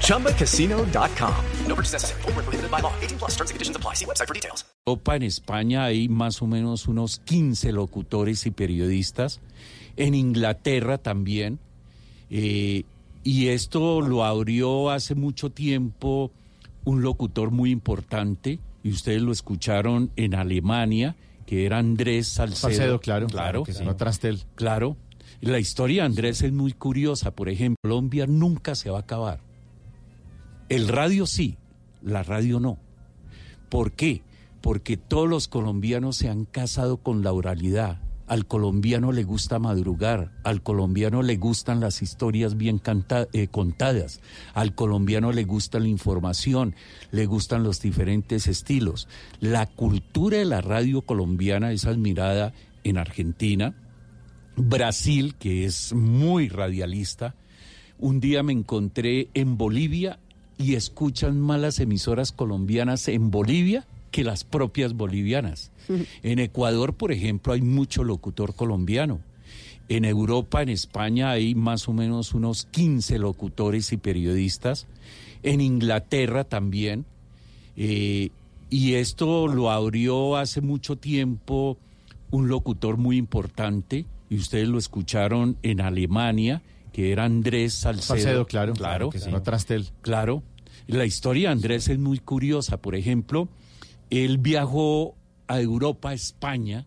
ChumbaCasino.com. No purchase necessary. Full prohibited by law. 18 plus terms and conditions apply. See website for details. Europa, en España hay más o menos unos 15 locutores y periodistas. En Inglaterra también. Eh, y esto lo abrió hace mucho tiempo un locutor muy importante y ustedes lo escucharon en Alemania, que era Andrés Salcedo. Salcedo, claro. Claro. Que sí. no Trastel. Claro. La historia Andrés es muy curiosa. Por ejemplo, Colombia nunca se va a acabar. El radio sí, la radio no. ¿Por qué? Porque todos los colombianos se han casado con la oralidad. Al colombiano le gusta madrugar, al colombiano le gustan las historias bien eh, contadas, al colombiano le gusta la información, le gustan los diferentes estilos. La cultura de la radio colombiana es admirada en Argentina, Brasil, que es muy radialista. Un día me encontré en Bolivia y escuchan más las emisoras colombianas en Bolivia que las propias bolivianas. En Ecuador, por ejemplo, hay mucho locutor colombiano. En Europa, en España, hay más o menos unos 15 locutores y periodistas. En Inglaterra también. Eh, y esto lo abrió hace mucho tiempo un locutor muy importante, y ustedes lo escucharon en Alemania, que era Andrés Salcedo. Salcedo, claro. Claro. Que sí. no Trastel. Claro. La historia de Andrés es muy curiosa. Por ejemplo, él viajó a Europa, a España,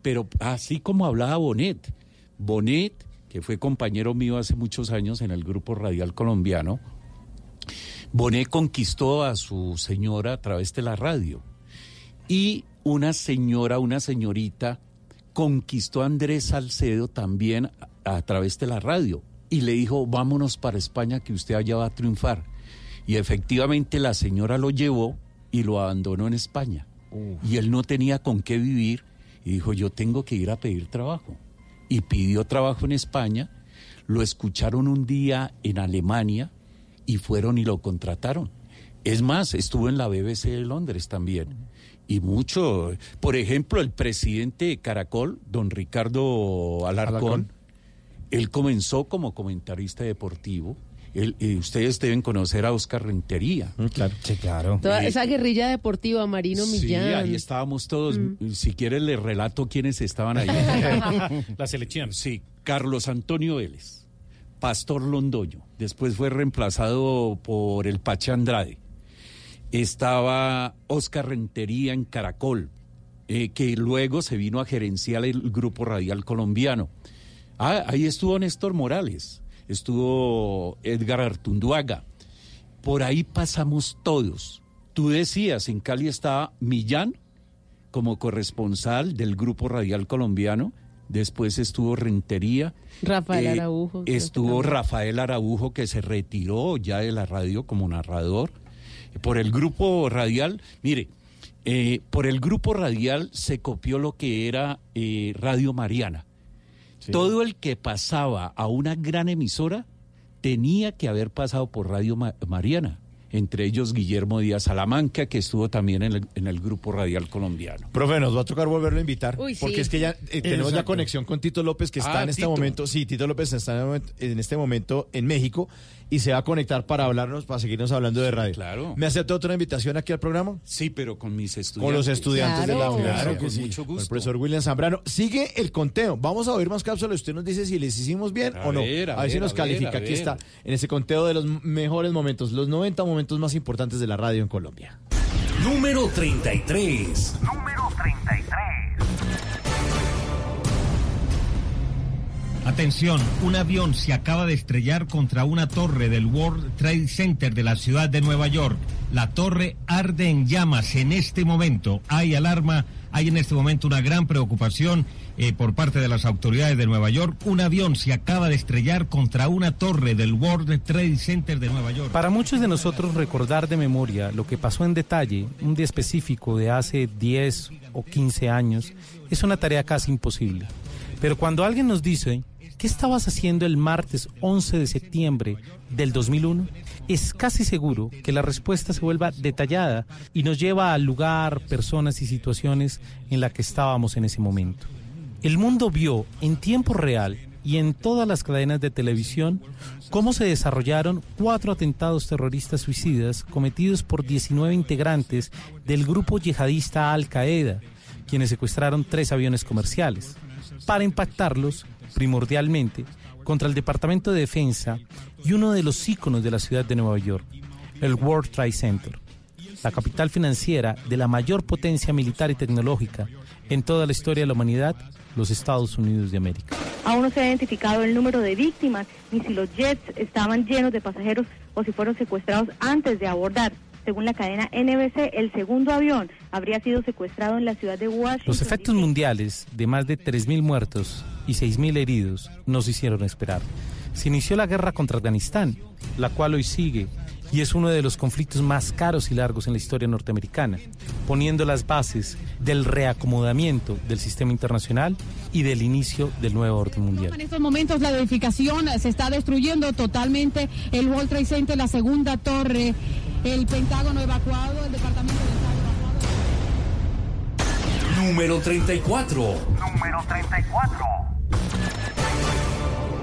pero así como hablaba Bonet. Bonet, que fue compañero mío hace muchos años en el grupo radial colombiano, Bonet conquistó a su señora a través de la radio. Y una señora, una señorita, conquistó a Andrés Salcedo también a, a través de la radio. Y le dijo, vámonos para España que usted allá va a triunfar. Y efectivamente la señora lo llevó y lo abandonó en España. Y él no tenía con qué vivir y dijo, yo tengo que ir a pedir trabajo. Y pidió trabajo en España, lo escucharon un día en Alemania y fueron y lo contrataron. Es más, estuvo en la BBC de Londres también. Y mucho, por ejemplo, el presidente de Caracol, don Ricardo Alarcón, Alarcón. él comenzó como comentarista deportivo el, eh, ustedes deben conocer a Oscar Rentería. Mm, claro, sí, claro. Toda esa guerrilla deportiva, Marino Millán. Sí, ahí estábamos todos. Mm. Si quieres le relato quiénes estaban ahí. La selección. Sí, Carlos Antonio Vélez, Pastor Londoño. Después fue reemplazado por el Pache Andrade. Estaba Oscar Rentería en Caracol, eh, que luego se vino a gerenciar el grupo radial colombiano. Ah, ahí estuvo Néstor Morales estuvo Edgar Artunduaga. Por ahí pasamos todos. Tú decías, en Cali estaba Millán como corresponsal del Grupo Radial Colombiano, después estuvo Rentería. Rafael eh, Araujo. Estuvo Rafael Araujo que se retiró ya de la radio como narrador. Por el Grupo Radial, mire, eh, por el Grupo Radial se copió lo que era eh, Radio Mariana Sí. Todo el que pasaba a una gran emisora tenía que haber pasado por Radio Ma Mariana. Entre ellos Guillermo Díaz Salamanca, que estuvo también en el, en el, grupo radial colombiano. Profe, nos va a tocar volverlo a invitar, Uy, porque es que ya eh, tenemos ya conexión con Tito López, que está Ah, en este Tito. momento, sí, Tito López está en este momento en México y se va a conectar para hablarnos, para seguirnos hablando de radio. Claro. ¿Me acepta otra invitación aquí al programa? Sí, pero con mis estudiantes. Con los estudiantes de la universidad. Claro, con sí. mucho Con el gusto. profesor William Zambrano. Sigue el conteo. Vamos a oír más cápsulas. Usted nos dice si les hicimos bien A o no. ver, a ver si ver, nos a califica. Aquí está, en ese conteo de los mejores momentos, los 90 momentos más importantes de la radio en Colombia. Número 33. Atención, un avión se acaba de estrellar contra una torre del World Trade Center de la ciudad de Nueva York. La torre arde en llamas en este momento. Hay alarma, hay en este momento una gran preocupación eh, por parte de las autoridades de Nueva York. Un avión se acaba de estrellar contra una torre del World Trade Center de Nueva York. Para muchos de nosotros recordar de memoria lo que pasó en detalle, un día específico de hace 10 o 15 años, es una tarea casi imposible. Pero cuando alguien nos dice, ¿qué estabas haciendo el martes 11 de septiembre del 2001? Es casi seguro que la respuesta se vuelva detallada y nos lleva al lugar, personas y situaciones en la que estábamos en ese momento. El mundo vio en tiempo real y en todas las cadenas de televisión cómo se desarrollaron cuatro atentados terroristas suicidas cometidos por 19 integrantes del grupo yihadista Al Qaeda, quienes secuestraron tres aviones comerciales, para impactarlos primordialmente contra el Departamento de Defensa y uno de los íconos de la ciudad de Nueva York, el World Trade Center, la capital financiera de la mayor potencia militar y tecnológica en toda la historia de la humanidad, los Estados Unidos de América. Aún no se ha identificado el número de víctimas, ni si los jets estaban llenos de pasajeros o si fueron secuestrados antes de abordar. Según la cadena NBC, el segundo avión habría sido secuestrado en la ciudad de Washington. Los efectos mundiales de más de 3.000 muertos y 6.000 heridos nos hicieron esperar. Se inició la guerra contra Afganistán, la cual hoy sigue y es uno de los conflictos más caros y largos en la historia norteamericana, poniendo las bases del reacomodamiento del sistema internacional y del inicio del nuevo orden mundial. En estos momentos la edificación se está destruyendo totalmente el World Trade Center, la segunda torre, el Pentágono evacuado, el Departamento de Estado evacuado. Número 34. Número 34.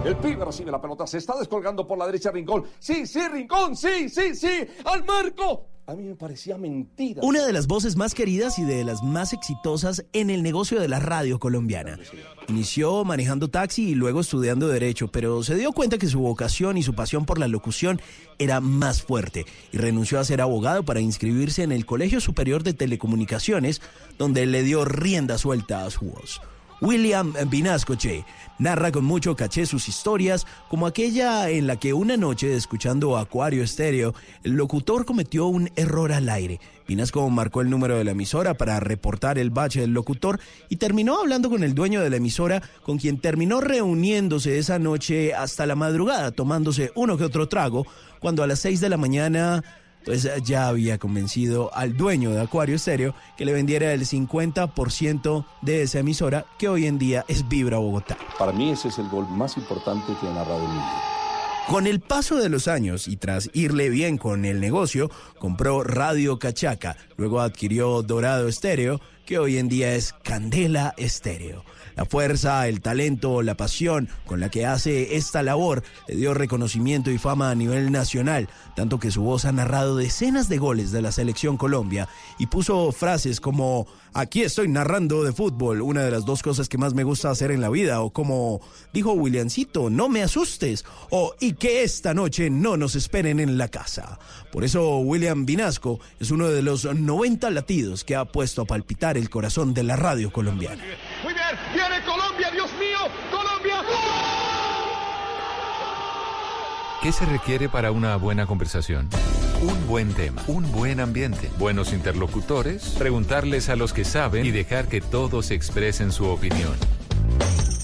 El pibe recibe la pelota, se está descolgando por la derecha Rincón. Sí, sí, Rincón, sí, sí, sí, al marco. A mí me parecía mentira. Una de las voces más queridas y de las más exitosas en el negocio de la radio colombiana. Inició manejando taxi y luego estudiando derecho, pero se dio cuenta que su vocación y su pasión por la locución era más fuerte y renunció a ser abogado para inscribirse en el Colegio Superior de Telecomunicaciones, donde le dio rienda suelta a su voz. William Vinascoche narra con mucho caché sus historias, como aquella en la que una noche, escuchando Acuario Estéreo, el locutor cometió un error al aire. Vinasco marcó el número de la emisora para reportar el bache del locutor y terminó hablando con el dueño de la emisora, con quien terminó reuniéndose esa noche hasta la madrugada, tomándose uno que otro trago, cuando a las seis de la mañana pues ya había convencido al dueño de Acuario Estéreo que le vendiera el 50% de esa emisora que hoy en día es Vibra Bogotá. Para mí ese es el gol más importante que ha narrado el mundo. Con el paso de los años y tras irle bien con el negocio, compró Radio Cachaca, luego adquirió Dorado Estéreo, que hoy en día es Candela Estéreo. La fuerza, el talento, la pasión con la que hace esta labor le dio reconocimiento y fama a nivel nacional, tanto que su voz ha narrado decenas de goles de la selección Colombia y puso frases como aquí estoy narrando de fútbol, una de las dos cosas que más me gusta hacer en la vida, o como dijo Williamcito, no me asustes, o y que esta noche no nos esperen en la casa. Por eso William Vinasco es uno de los 90 latidos que ha puesto a palpitar el corazón de la radio colombiana. Muy bien, viene Colombia, Dios mío, Colombia. ¿Qué se requiere para una buena conversación? Un buen tema, un buen ambiente, buenos interlocutores, preguntarles a los que saben y dejar que todos expresen su opinión.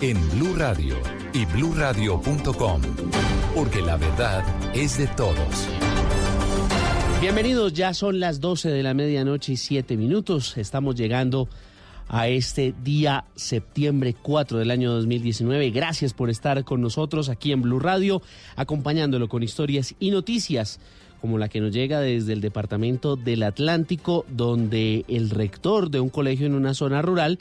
en Blue Radio y bluradio.com, porque la verdad es de todos. Bienvenidos, ya son las 12 de la medianoche y 7 minutos. Estamos llegando a este día septiembre 4 del año 2019. Gracias por estar con nosotros aquí en Blue Radio, acompañándolo con historias y noticias como la que nos llega desde el departamento del Atlántico, donde el rector de un colegio en una zona rural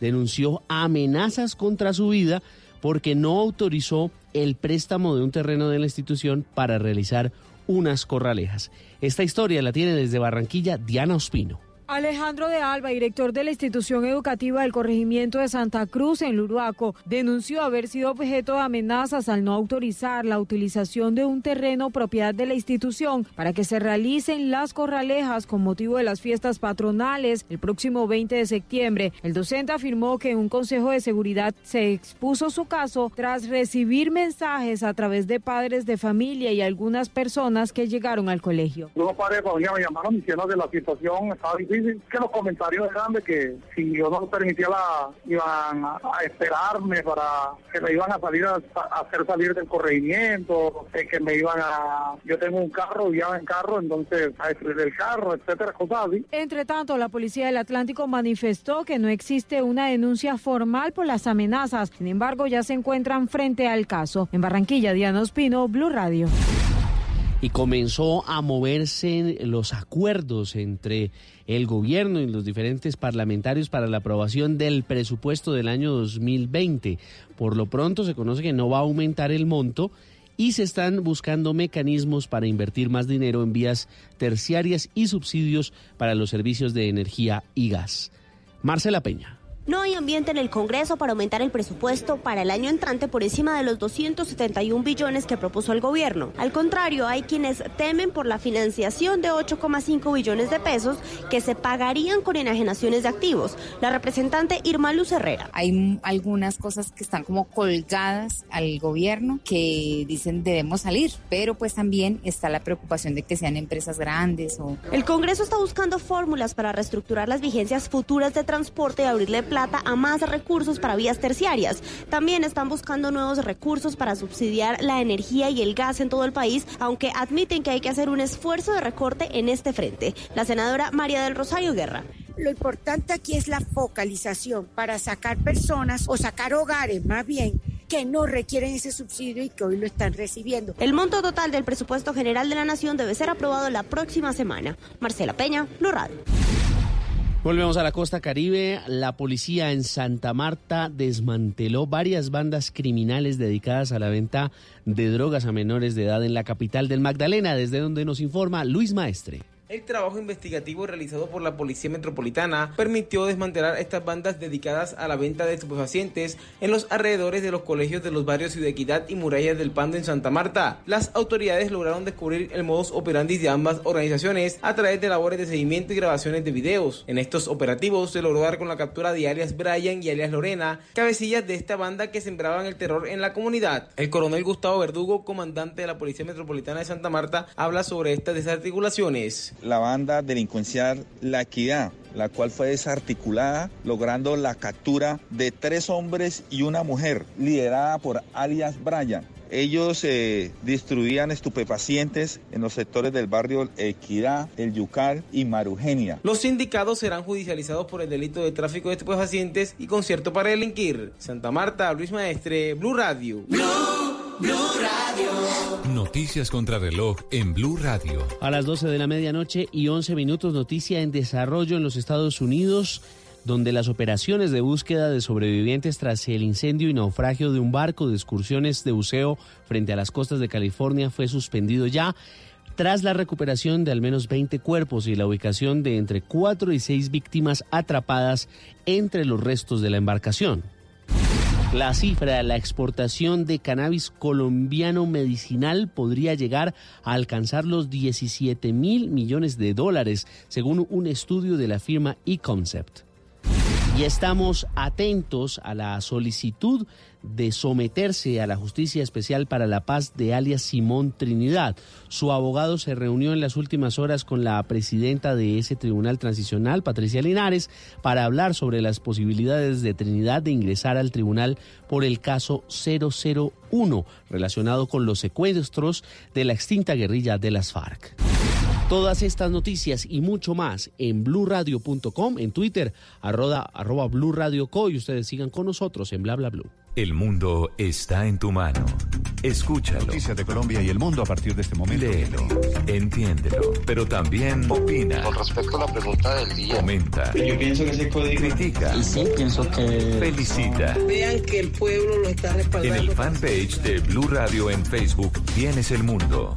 denunció amenazas contra su vida porque no autorizó el préstamo de un terreno de la institución para realizar unas corralejas. Esta historia la tiene desde Barranquilla Diana Ospino. Alejandro de Alba, director de la institución educativa del corregimiento de Santa Cruz en Luruaco, denunció haber sido objeto de amenazas al no autorizar la utilización de un terreno propiedad de la institución para que se realicen las corralejas con motivo de las fiestas patronales el próximo 20 de septiembre. El docente afirmó que en un consejo de seguridad se expuso su caso tras recibir mensajes a través de padres de familia y algunas personas que llegaron al colegio. Unos padres de familia me llamaron diciendo que la situación estaba difícil, que los comentarios eran de que si yo no permitía la, iban a, esperarme para que me iban a salir a, hacer salir del corregimiento, que me iban a, yo tengo un carro, viajaba en carro, entonces a destruir el carro, etcétera, cosas así. Entre tanto, la Policía del Atlántico manifestó que no existe una denuncia formal por las amenazas. Sin embargo, ya se encuentran frente al caso. En Barranquilla, Diana Ospino, Blue Radio. Y comenzó a moverse los acuerdos entre el gobierno y los diferentes parlamentarios para la aprobación del presupuesto del año 2020. Por lo pronto se conoce que no va a aumentar el monto y se están buscando mecanismos para invertir más dinero en vías terciarias y subsidios para los servicios de energía y gas. Marcela Peña. No hay ambiente en el Congreso para aumentar el presupuesto para el año entrante por encima de los 271 billones que propuso el gobierno. Al contrario, hay quienes temen por la financiación de 8,5 billones de pesos que se pagarían con enajenaciones de activos. La representante Irma Luz Herrera. Hay algunas cosas que están como colgadas al gobierno que dicen debemos salir, pero pues también está la preocupación de que sean empresas grandes o... El Congreso está buscando fórmulas para reestructurar las vigencias futuras de transporte y abrirle plata a más recursos para vías terciarias. También están buscando nuevos recursos para subsidiar la energía y el gas en todo el país, aunque admiten que hay que hacer un esfuerzo de recorte en este frente. La senadora María del Rosario Guerra. Lo importante aquí es la focalización para sacar personas o sacar hogares más bien que no requieren ese subsidio y que hoy lo están recibiendo. El monto total del presupuesto general de la Nación debe ser aprobado la próxima semana. Marcela Peña, Blue Radio. Volvemos a la costa caribe. La policía en Santa Marta desmanteló varias bandas criminales dedicadas a la venta de drogas a menores de edad en la capital del Magdalena, desde donde nos informa Luis Maestre. El trabajo investigativo realizado por la Policía Metropolitana permitió desmantelar estas bandas dedicadas a la venta de estupefacientes en los alrededores de los colegios de los barrios Ciudad Equidad y Murallas del Pando en Santa Marta. Las autoridades lograron descubrir el modus operandi de ambas organizaciones a través de labores de seguimiento y grabaciones de videos. En estos operativos se logró dar con la captura de alias Brian y alias Lorena, cabecillas de esta banda que sembraban el terror en la comunidad. El coronel Gustavo Verdugo, comandante de la Policía Metropolitana de Santa Marta, habla sobre estas desarticulaciones la banda delincuencial La Equidad, la cual fue desarticulada, logrando la captura de tres hombres y una mujer, liderada por alias Brian. Ellos eh, distribuían estupefacientes en los sectores del barrio Equidad, El Yucal y Marugenia. Los sindicados serán judicializados por el delito de tráfico de estupefacientes y concierto para delinquir. Santa Marta, Luis Maestre, Blue Radio. Blue, Blue Radio. Noticias contra reloj en Blue Radio. A las 12 de la medianoche y 11 minutos, noticia en desarrollo en los Estados Unidos donde las operaciones de búsqueda de sobrevivientes tras el incendio y naufragio de un barco de excursiones de buceo frente a las costas de California fue suspendido ya tras la recuperación de al menos 20 cuerpos y la ubicación de entre 4 y 6 víctimas atrapadas entre los restos de la embarcación. La cifra de la exportación de cannabis colombiano medicinal podría llegar a alcanzar los 17 mil millones de dólares, según un estudio de la firma eConcept. Y estamos atentos a la solicitud de someterse a la Justicia Especial para la Paz de alias Simón Trinidad. Su abogado se reunió en las últimas horas con la presidenta de ese tribunal transicional, Patricia Linares, para hablar sobre las posibilidades de Trinidad de ingresar al tribunal por el caso 001 relacionado con los secuestros de la extinta guerrilla de las FARC. Todas estas noticias y mucho más en blurradio.com, en Twitter, arroba, arroba Blue Radio Co. Y ustedes sigan con nosotros en Bla Bla Blue. El mundo está en tu mano. Escúchalo. Noticias de Colombia y el mundo a partir de este momento. Léelo, entiéndelo, pero también opina. Con respecto a la pregunta del día. Comenta. Yo pienso que ese código. Critica. Y sí, pienso que. Felicita. Vean que el pueblo lo está respaldando. En el fanpage de Blue Radio en Facebook tienes el mundo.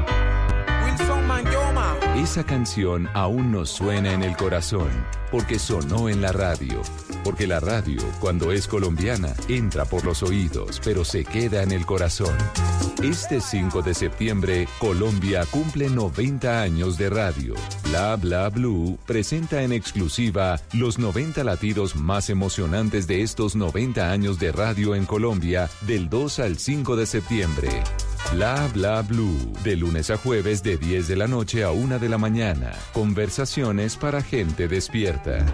Esa canción aún nos suena en el corazón, porque sonó en la radio. Porque la radio, cuando es colombiana, entra por los oídos, pero se queda en el corazón. Este 5 de septiembre, Colombia cumple 90 años de radio. Bla Bla Blue presenta en exclusiva los 90 latidos más emocionantes de estos 90 años de radio en Colombia del 2 al 5 de septiembre. Bla Bla Blue, de lunes a jueves de 10 de la noche a 1 de la mañana. Conversaciones para gente despierta.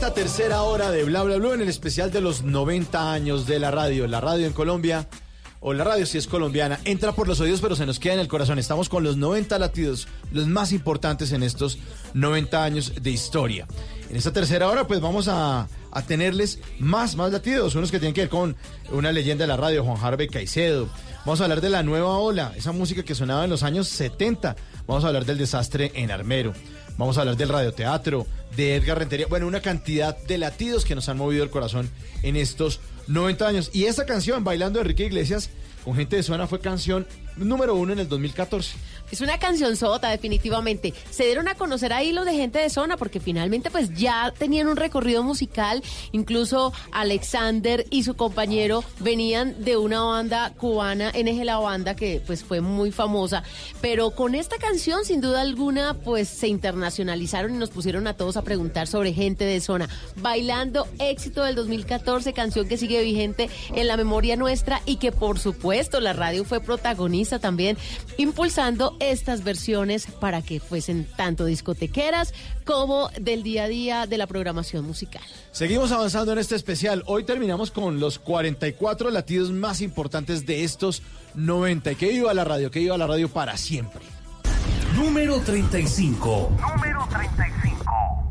Esta tercera hora de Bla Bla Blue en el especial de los 90 años de la radio. La radio en Colombia, o la radio si es colombiana, entra por los oídos pero se nos queda en el corazón. Estamos con los 90 latidos, los más importantes en estos 90 años de historia. En esta tercera hora pues vamos a, a tenerles más, más latidos, unos que tienen que ver con una leyenda de la radio, Juan Harvey Caicedo. Vamos a hablar de la nueva ola, esa música que sonaba en los años 70. Vamos a hablar del desastre en Armero. Vamos a hablar del radioteatro, de Edgar Rentería. Bueno, una cantidad de latidos que nos han movido el corazón en estos 90 años. Y esa canción, Bailando Enrique Iglesias, con gente de zona, fue canción número uno en el 2014. Es una canción sota, definitivamente. Se dieron a conocer ahí los de gente de zona porque finalmente pues ya tenían un recorrido musical. Incluso Alexander y su compañero venían de una banda cubana, NG La Banda, que pues fue muy famosa. Pero con esta canción, sin duda alguna, pues se internacionalizaron y nos pusieron a todos a preguntar sobre gente de zona. Bailando éxito del 2014, canción que sigue vigente en la memoria nuestra y que por supuesto la radio fue protagonista también, impulsando estas versiones para que fuesen tanto discotequeras como del día a día de la programación musical. Seguimos avanzando en este especial. Hoy terminamos con los 44 latidos más importantes de estos 90. Que viva la radio, que viva la radio para siempre. Número 35. Número 35.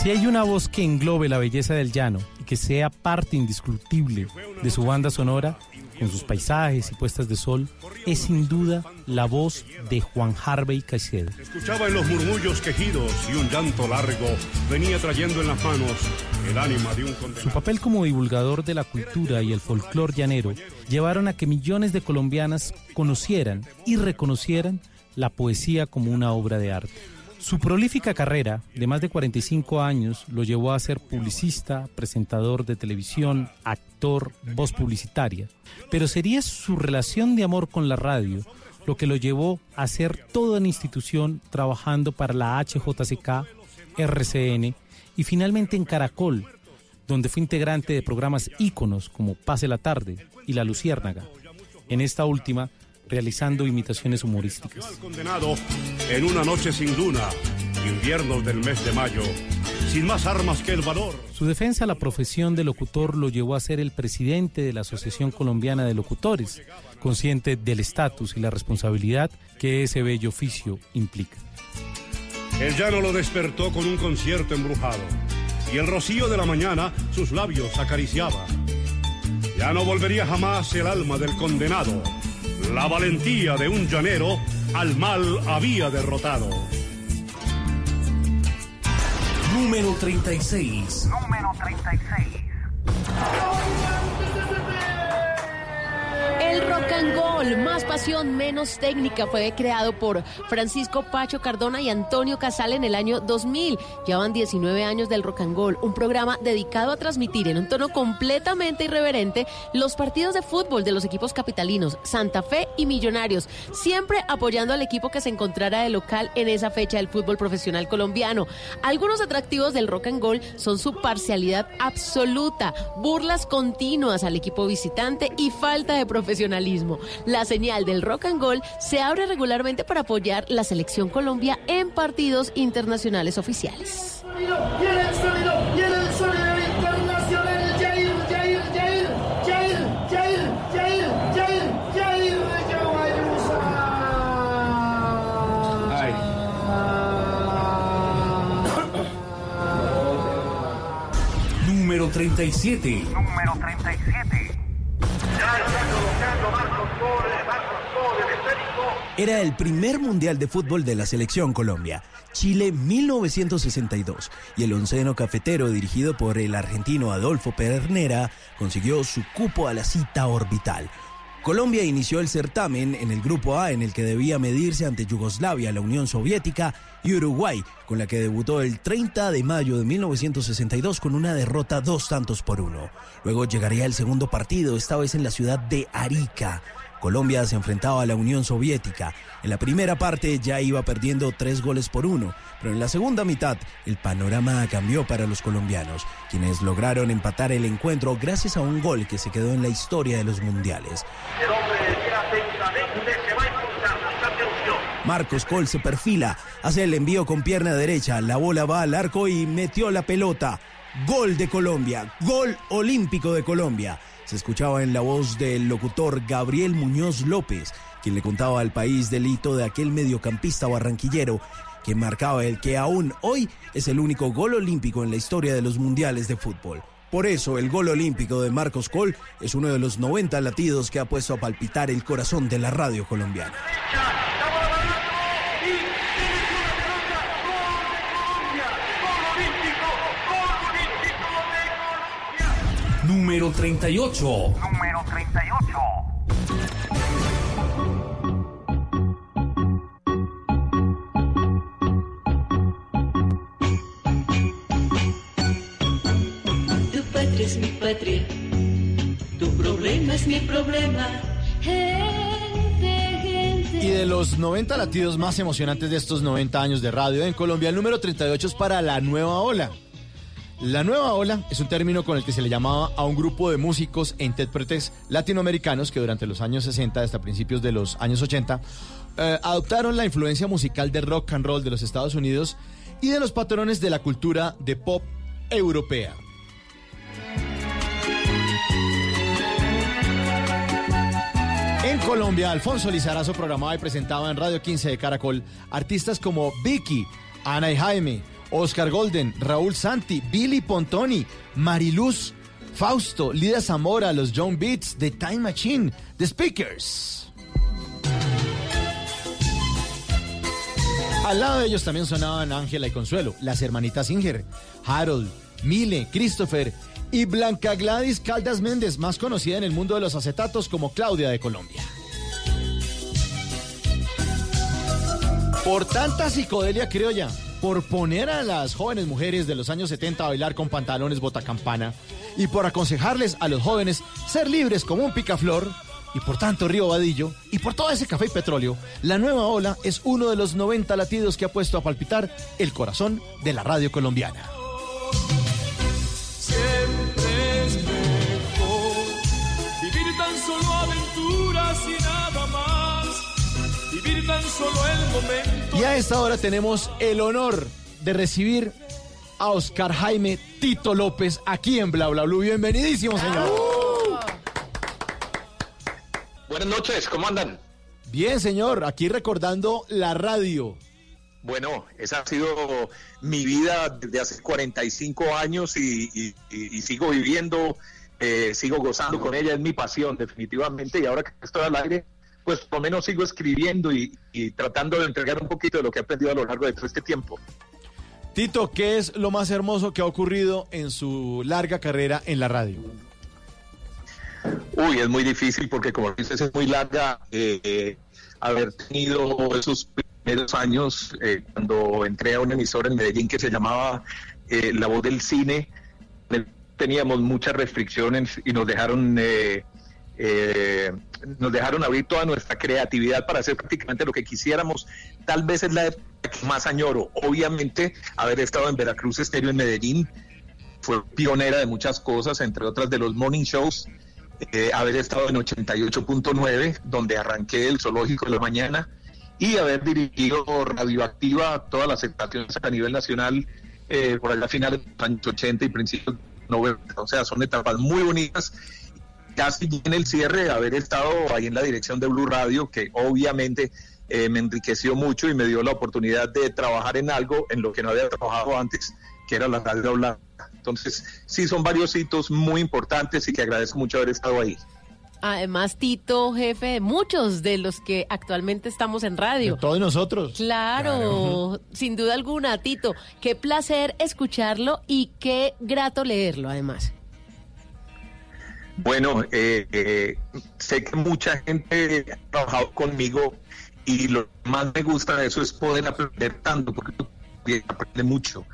Si hay una voz que englobe la belleza del llano y que sea parte indiscutible de su banda sonora, con sus paisajes y puestas de sol, es sin duda la voz de Juan Harvey Caicedo. Escuchaba en los murmullos quejidos y un llanto largo venía trayendo en las manos el ánima de un Su papel como divulgador de la cultura y el folclor llanero llevaron a que millones de colombianas conocieran y reconocieran la poesía como una obra de arte. Su prolífica carrera de más de 45 años lo llevó a ser publicista, presentador de televisión, actor, voz publicitaria. Pero sería su relación de amor con la radio lo que lo llevó a ser toda una institución trabajando para la HJCK, RCN y finalmente en Caracol, donde fue integrante de programas íconos como Pase la Tarde y La Luciérnaga. En esta última, realizando imitaciones humorísticas. Condenado en una noche sin luna, invierno del mes de mayo, sin más armas que el valor. Su defensa a la profesión de locutor lo llevó a ser el presidente de la Asociación Colombiana de Locutores, consciente del estatus y la responsabilidad que ese bello oficio implica. El llano lo despertó con un concierto embrujado y el rocío de la mañana sus labios acariciaba. Ya no volvería jamás el alma del condenado. La valentía de un llanero al mal había derrotado. Número 36. Número 36. El rock and roll, más pasión, menos técnica, fue creado por Francisco Pacho Cardona y Antonio Casal en el año 2000. Llevan 19 años del rock and roll, un programa dedicado a transmitir en un tono completamente irreverente los partidos de fútbol de los equipos capitalinos, Santa Fe y Millonarios, siempre apoyando al equipo que se encontrara de local en esa fecha del fútbol profesional colombiano. Algunos atractivos del rock and roll son su parcialidad absoluta, burlas continuas al equipo visitante y falta de la señal del rock and roll se abre regularmente para apoyar la selección Colombia en partidos internacionales oficiales. Número 37. Número 37. Era el primer mundial de fútbol de la selección Colombia, Chile 1962, y el onceno cafetero dirigido por el argentino Adolfo Pernera consiguió su cupo a la cita orbital. Colombia inició el certamen en el grupo A en el que debía medirse ante Yugoslavia, la Unión Soviética y Uruguay, con la que debutó el 30 de mayo de 1962 con una derrota dos tantos por uno. Luego llegaría el segundo partido, esta vez en la ciudad de Arica. Colombia se enfrentaba a la Unión Soviética. En la primera parte ya iba perdiendo tres goles por uno, pero en la segunda mitad el panorama cambió para los colombianos, quienes lograron empatar el encuentro gracias a un gol que se quedó en la historia de los mundiales. Marcos Col se perfila, hace el envío con pierna derecha, la bola va al arco y metió la pelota. Gol de Colombia, gol olímpico de Colombia. Se escuchaba en la voz del locutor Gabriel Muñoz López, quien le contaba al país del hito de aquel mediocampista barranquillero que marcaba el que aún hoy es el único gol olímpico en la historia de los mundiales de fútbol. Por eso el gol olímpico de Marcos Col es uno de los 90 latidos que ha puesto a palpitar el corazón de la radio colombiana. Número 38. Número 38. Tu patria es mi patria, tu problema es mi problema. Y de los 90 latidos más emocionantes de estos 90 años de radio en Colombia, el número 38 es para la nueva ola. La nueva ola es un término con el que se le llamaba a un grupo de músicos e intérpretes latinoamericanos que durante los años 60 hasta principios de los años 80 eh, adoptaron la influencia musical de rock and roll de los Estados Unidos y de los patrones de la cultura de pop europea. En Colombia, Alfonso Lizarazo programaba y presentaba en Radio 15 de Caracol artistas como Vicky, Ana y Jaime, Oscar Golden, Raúl Santi, Billy Pontoni, Mariluz, Fausto, Lida Zamora, los John Beats, The Time Machine, The Speakers. Al lado de ellos también sonaban Ángela y Consuelo, las hermanitas Inger, Harold, Mile, Christopher y Blanca Gladys Caldas Méndez, más conocida en el mundo de los acetatos como Claudia de Colombia. Por tanta psicodelia criolla, por poner a las jóvenes mujeres de los años 70 a bailar con pantalones botacampana y por aconsejarles a los jóvenes ser libres como un picaflor y por tanto Río Vadillo y por todo ese café y petróleo, la nueva ola es uno de los 90 latidos que ha puesto a palpitar el corazón de la radio colombiana. Tan solo el momento. Y a esta hora tenemos el honor de recibir a Oscar Jaime Tito López aquí en Bla Bla Blue. Bienvenidísimo, señor. Buenas noches, ¿cómo andan? Bien, señor, aquí recordando la radio. Bueno, esa ha sido mi vida desde hace 45 años y, y- y- y sigo viviendo, eh, sigo gozando con ella, es mi pasión definitivamente y ahora que estoy al aire, pues por lo menos sigo escribiendo y, y tratando de entregar un poquito de lo que he aprendido a lo largo de todo este tiempo. Tito, ¿qué es lo más hermoso que ha ocurrido en su larga carrera en la radio? Uy, es muy difícil porque como dices es muy larga eh, eh, haber tenido esos primeros años eh, cuando entré a una emisora en Medellín que se llamaba eh, La Voz del Cine. Teníamos muchas restricciones y nos dejaron eh, eh, nos dejaron abrir toda nuestra creatividad para hacer prácticamente lo que quisiéramos. Tal vez es la época que más añoro. Obviamente, haber estado en Veracruz Estéreo en Medellín fue pionera de muchas cosas, entre otras de los morning shows. Eh, haber estado en 88.9, donde arranqué el zoológico de la mañana, y haber dirigido Radioactiva todas las estaciones a nivel nacional eh, por allá a finales de los años 80 y principios de los 90. O sea, son etapas muy bonitas. Casi en el cierre, haber estado ahí en la dirección de Blue Radio, que obviamente eh, me enriqueció mucho y me dio la oportunidad de trabajar en algo en lo que no había trabajado antes, que era la radio blanca. Entonces, sí, son varios hitos muy importantes y que agradezco mucho haber estado ahí. Además, Tito, jefe de muchos de los que actualmente estamos en radio. Todos nosotros. Claro, sin duda alguna, Tito. Qué placer escucharlo y qué grato leerlo, además. Bueno, eh, eh, sé que mucha gente ha trabajado conmigo y lo más me gusta de eso es poder aprender tanto, porque aprende mucho.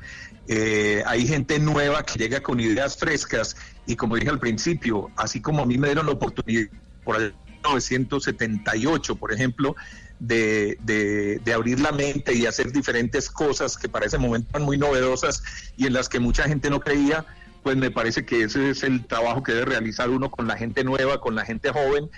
Eh, hay gente nueva que llega con ideas frescas y como dije al principio, así como a mí me dieron la oportunidad por en 1978, por ejemplo, de- de abrir la mente y hacer diferentes cosas que para ese momento eran muy novedosas y en las que mucha gente no creía, pues me parece que ese es el trabajo que debe realizar uno con la gente nueva, con la gente joven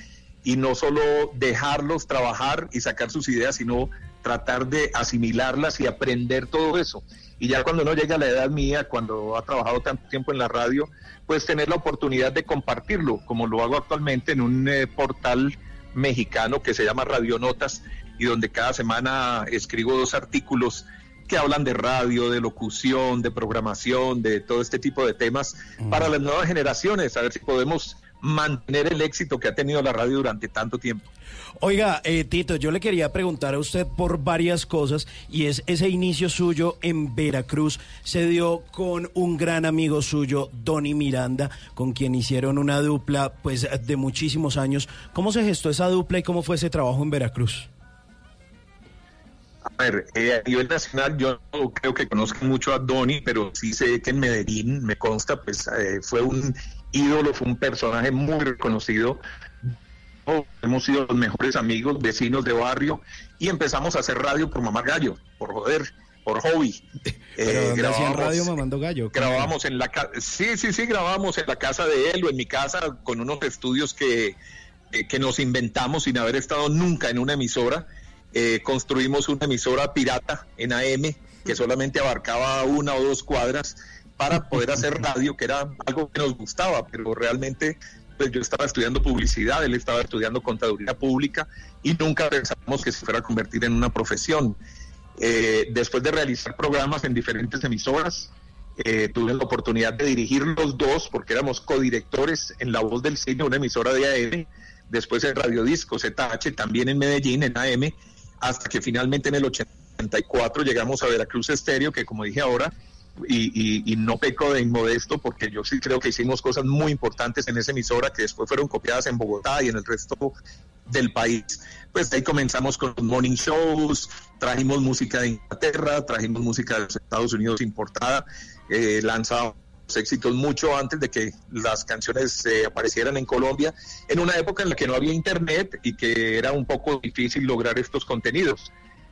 y no solo dejarlos trabajar y sacar sus ideas, sino tratar de asimilarlas y aprender todo eso. Y ya cuando uno llega a la edad mía, cuando ha trabajado tanto tiempo en la radio, pues tener la oportunidad de compartirlo, como lo hago actualmente en un eh, portal mexicano que se llama Radionotas y donde cada semana escribo dos artículos que hablan de radio, de locución, de programación, de todo este tipo de temas para las nuevas generaciones, a ver si podemos mantener el éxito que ha tenido la radio durante tanto tiempo. Oiga, eh, Tito, yo le quería preguntar a usted por varias cosas y es ese inicio suyo en Veracruz se dio con un gran amigo suyo, Donny Miranda, con quien hicieron una dupla pues de muchísimos años. ¿Cómo se gestó esa dupla y cómo fue ese trabajo en Veracruz? A ver, eh, a nivel nacional yo no creo que conozcan mucho a Donny, pero sí sé que en Medellín, me consta, pues eh, fue un ídolo, fue un personaje muy reconocido. Hemos sido los mejores amigos, vecinos de barrio, y empezamos a hacer radio por mamar gallo, por joder, por hobby. Eh, ¿dónde hacían grabábamos- radio mamando gallo? Grabamos en la sí, sí, sí, grabamos en la casa de él o en mi casa con unos estudios que, eh, que nos inventamos sin haber estado nunca en una emisora. Eh, construimos una emisora pirata en AM que solamente abarcaba una o dos cuadras para poder hacer radio, que era algo que nos gustaba, pero realmente pues yo estaba estudiando publicidad, él estaba estudiando contaduría pública y nunca pensamos que se fuera a convertir en una profesión. Eh, después de realizar programas en diferentes emisoras, eh, tuve la oportunidad de dirigir los dos porque éramos codirectores en La Voz del Cine, una emisora de AM, después en Radio Disco ZH, también en Medellín, en AM, hasta que finalmente en el 84 llegamos a Veracruz Estéreo, que como dije ahora, y, y- no peco de inmodesto porque yo sí creo que hicimos cosas muy importantes en esa emisora que después fueron copiadas en Bogotá y en el resto del país. Pues ahí comenzamos con los morning shows, trajimos música de Inglaterra, trajimos música de los Estados Unidos importada, eh, lanzábamos éxitos mucho antes de que las canciones eh, aparecieran en Colombia, en una época en la que no había internet y que era un poco difícil lograr estos contenidos.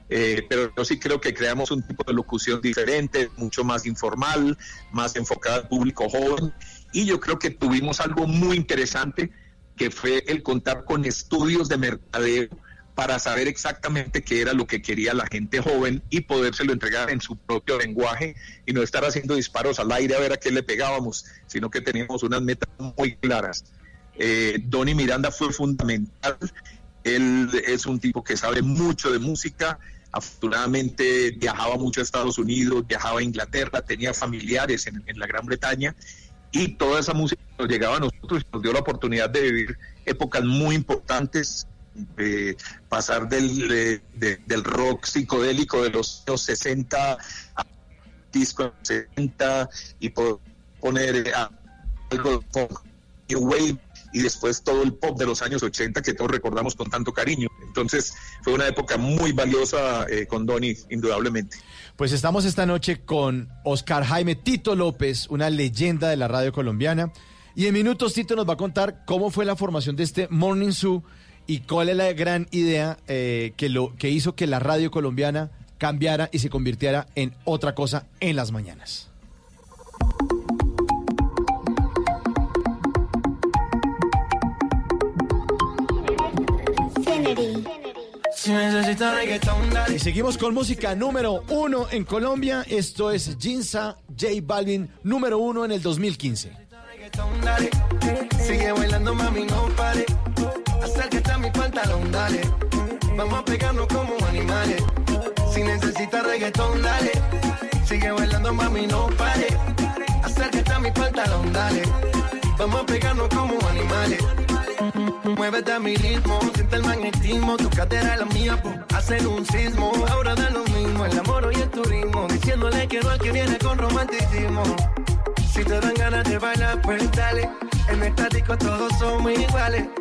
Eh, pero yo sí creo que creamos un tipo de locución diferente, mucho más informal, más enfocada al público joven. Y yo creo que tuvimos algo muy interesante, que fue el contar con estudios de mercadeo para saber exactamente qué era lo que quería la gente joven y podérselo entregar en su propio lenguaje y no estar haciendo disparos al aire a ver a qué le pegábamos, sino que teníamos unas metas muy claras. Eh, Donny Miranda fue fundamental. Él es un tipo que sabe mucho de música. Afortunadamente viajaba mucho a Estados Unidos, viajaba a Inglaterra, tenía familiares en, en la Gran Bretaña y toda esa música nos llegaba a nosotros y nos dio la oportunidad de vivir épocas muy importantes, pasar del, de- de- del rock psicodélico de los años 60 a disco de los 70 y poner eh, a- algo de funk, new wave y después todo el pop de los años 80 que todos recordamos con tanto cariño. Entonces fue una época muy valiosa eh, con Donny, indudablemente. Pues estamos esta noche con Oscar Jaime Tito López, una leyenda de la radio colombiana. Y en minutos Tito nos va a contar cómo fue la formación de este Morning Zoo y cuál es la gran idea eh, que, lo, que hizo que la radio colombiana cambiara y se convirtiera en otra cosa en las mañanas. Y seguimos con música número uno en Colombia. Esto es Jinza J Balvin, número uno en el 2015. reggaetón, dale. Sigue bailando, mami, no pare. Acércate a mi pantalón, dale. Vamos a pegarnos como animales. Si necesitas reggaetón, dale. Sigue bailando, mami, no pare. Acércate a mi pantalón, dale. Vamos a pegarnos como animales. Muévete a mi ritmo, siente el magnetismo, tu cadera es la mía, po, hacen un sismo. Ahora da lo mismo, el amor y el turismo, diciéndole que no al que viene con romanticismo. Si te dan ganas de bailar, pues dale. En estático todos somos iguales.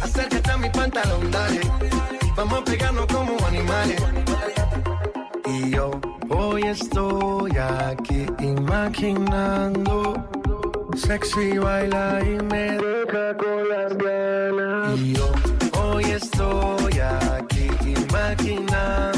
Acércate a mi pantalón, dale. Vamos a pegarnos como animales. Y yo hoy estoy aquí imaginando. Sexy baila y me deja con las ganas. Y yo hoy estoy aquí imaginándolo.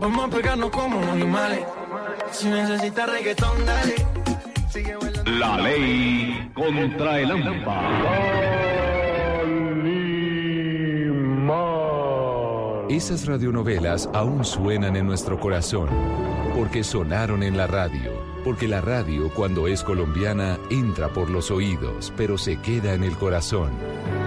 Vamos a pegarnos como animales. Si necesitas reggaetón, dale. Sigue bailando. La ley contra el AMPA. Esas radionovelas aún suenan en nuestro corazón, porque sonaron en la radio, porque la radio cuando es colombiana entra por los oídos, pero se queda en el corazón.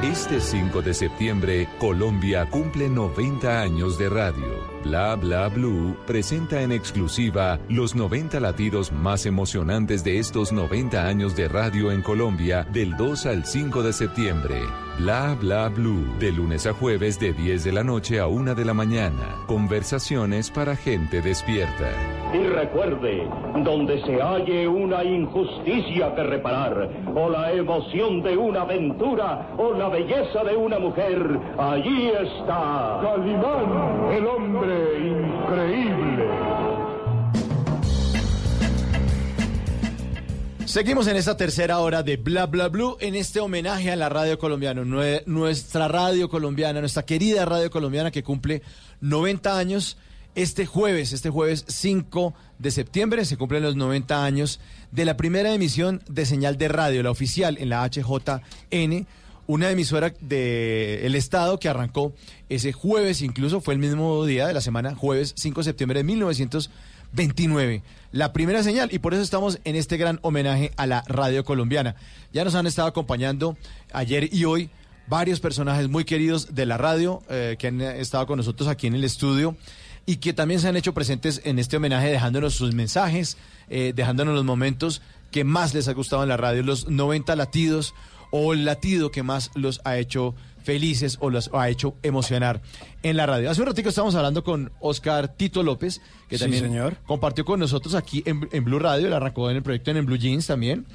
Este 5 de septiembre, Colombia cumple 90 años de radio. Bla Bla Blue presenta en exclusiva los 90 latidos más emocionantes de estos 90 años de radio en Colombia del 2 al 5 de septiembre. Bla Bla Blue, de lunes a jueves de 10 de la noche a 1 de la mañana. Conversaciones para gente despierta. Y recuerde, donde se halle una injusticia que reparar, o la emoción de una aventura, o la belleza de una mujer, allí está Calimán, el hombre increíble. Seguimos en esta tercera hora de Bla Bla Blue en este homenaje a la radio colombiana, nue- nuestra radio colombiana, nuestra querida radio colombiana que cumple 90 años. Este jueves, este jueves 5 de septiembre, se cumplen los 90 años de la primera emisión de señal de radio, la oficial en la HJN, una emisora del Estado que arrancó ese jueves, incluso fue el mismo día de la semana, jueves 5 de septiembre de 1929. La primera señal, y por eso estamos en este gran homenaje a la radio colombiana. Ya nos han estado acompañando ayer y hoy varios personajes muy queridos de la radio eh, que han estado con nosotros aquí en el estudio y que también se han hecho presentes en este homenaje dejándonos sus mensajes, eh, dejándonos los momentos que más les ha gustado en la radio, los 90 latidos o el latido que más los ha hecho felices o los ha hecho emocionar en la radio. Hace un ratito estábamos hablando con Oscar Tito López, que Sí, también señor. compartió con nosotros aquí en, en Blue Radio, él arrancó en el proyecto en, en Blue Jeans también.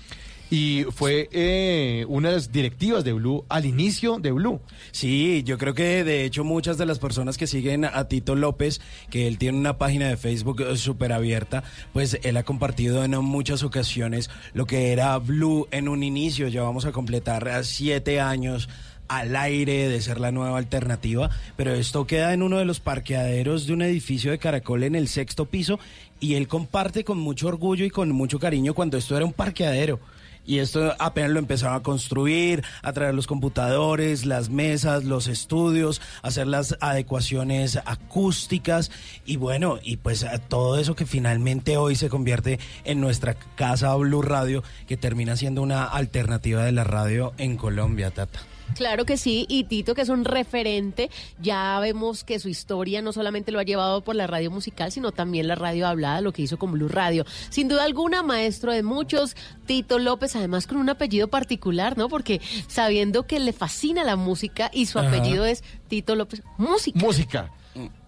Y fue eh, una de las directivas de Blue al inicio de Blue. Sí, yo creo que de hecho muchas de las personas que siguen a Tito López, que él tiene una página de Facebook eh, súper abierta, pues él ha compartido en muchas ocasiones lo que era Blue en un inicio. Ya vamos a completar eh, siete años al aire de ser la nueva alternativa, pero esto queda en uno de los parqueaderos de un edificio de Caracol en el sexto piso y él comparte con mucho orgullo y con mucho cariño cuando esto era un parqueadero. Y esto apenas lo empezaron a construir, a traer los computadores, las mesas, los estudios, hacer las adecuaciones acústicas y bueno, y pues a todo eso que finalmente hoy se convierte en nuestra casa Blue Radio, que termina siendo una alternativa de la radio en Colombia, Tata. Claro que sí, y Tito, que es un referente, ya vemos que su historia no solamente lo ha llevado por la radio musical, sino también la radio hablada, lo que hizo con Blue Radio. Sin duda alguna, maestro de muchos, Tito López, además con un apellido particular, ¿no? Porque sabiendo que le fascina la música y su Ajá. apellido es Tito López, música. Música.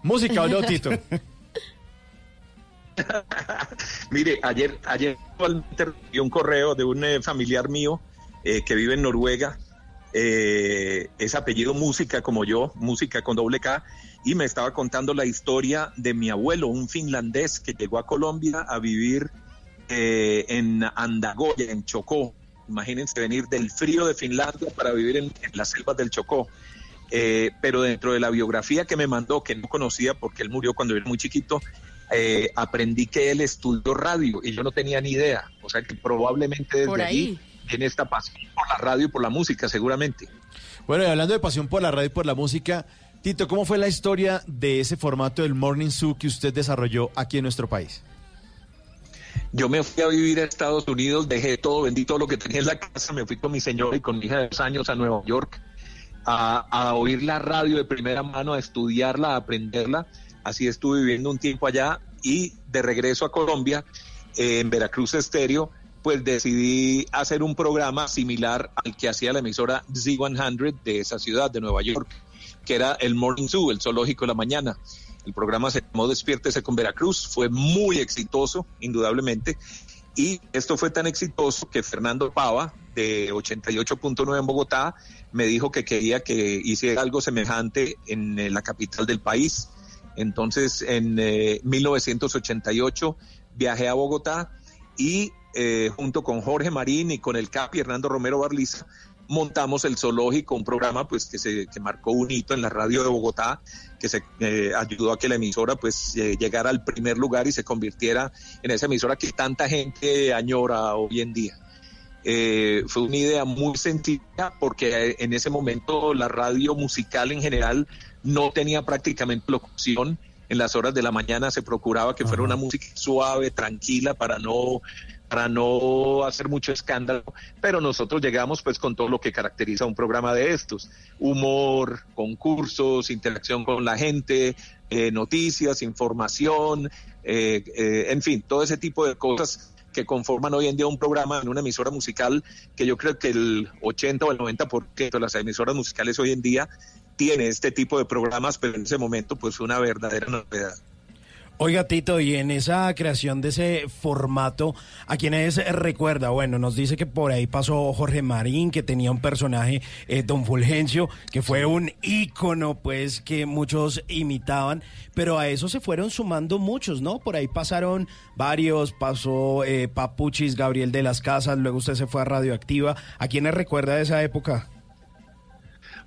Música, ¿o no, Tito? Mire, ayer, ayer recibí un correo de un eh, familiar mío eh, que vive en Noruega. Eh, es apellido Música como yo, Música con doble K, y me estaba contando la historia de mi abuelo, un finlandés que llegó a Colombia a vivir eh, en Andagoya, en Chocó. Imagínense venir del frío de Finlandia para vivir en, en las selvas del Chocó. Eh, pero dentro de la biografía que me mandó, que no conocía porque él murió cuando era muy chiquito, eh, aprendí que él estudió radio y yo no tenía ni idea. O sea que probablemente desde Por ahí. allí viene esta pasión por la radio y por la música, seguramente. Bueno, y hablando de pasión por la radio y por la música, Tito, ¿cómo fue la historia de ese formato del Morning Zoo que usted desarrolló aquí en nuestro país? Yo me fui a vivir a Estados Unidos, dejé todo, vendí todo lo que tenía en la casa, me fui con mi señora y con mi hija de dos años a Nueva York a, a oír la radio de primera mano, a estudiarla, a aprenderla. Así estuve viviendo un tiempo allá y de regreso a Colombia, eh, en Veracruz Estéreo, pues decidí hacer un programa similar al que hacía la emisora Z100 de esa ciudad, de Nueva York, que era el Morning Zoo, el zoológico de la mañana. El programa se llamó Despiértese con Veracruz, fue muy exitoso, indudablemente, y esto fue tan exitoso que Fernando Pava, de 88.9 en Bogotá, me dijo que quería que hiciera algo semejante en eh, la capital del país. Entonces, en eh, 1988 viajé a Bogotá y eh, junto con Jorge Marín y con el CAPI Hernando Romero Barliza, montamos el zoológico, un programa pues que se que marcó un hito en la radio de Bogotá, que se eh, ayudó a que la emisora pues eh, llegara al primer lugar y se convirtiera en esa emisora que tanta gente añora hoy en día. Eh, fue una idea muy sencilla porque en ese momento la radio musical en general no tenía prácticamente locución. En las horas de la mañana se procuraba que fuera una música suave, tranquila, para no para no hacer mucho escándalo, pero nosotros llegamos pues con todo lo que caracteriza un programa de estos, humor, concursos, interacción con la gente, eh, noticias, información, eh, eh, en fin, todo ese tipo de cosas que conforman hoy en día un programa en una emisora musical que yo creo que el 80 o el 90% de las emisoras musicales hoy en día tiene este tipo de programas, pero en ese momento pues una verdadera novedad. Oiga, Tito, y en esa creación de ese formato, ¿a quiénes recuerda? Bueno, nos dice que por ahí pasó Jorge Marín, que tenía un personaje, eh, Don Fulgencio, que fue un ícono, pues, que muchos imitaban, pero a eso se fueron sumando muchos, ¿no? Por ahí pasaron varios, pasó eh, Papuchis, Gabriel de las Casas, luego usted se fue a Radioactiva. ¿A quiénes recuerda de esa época?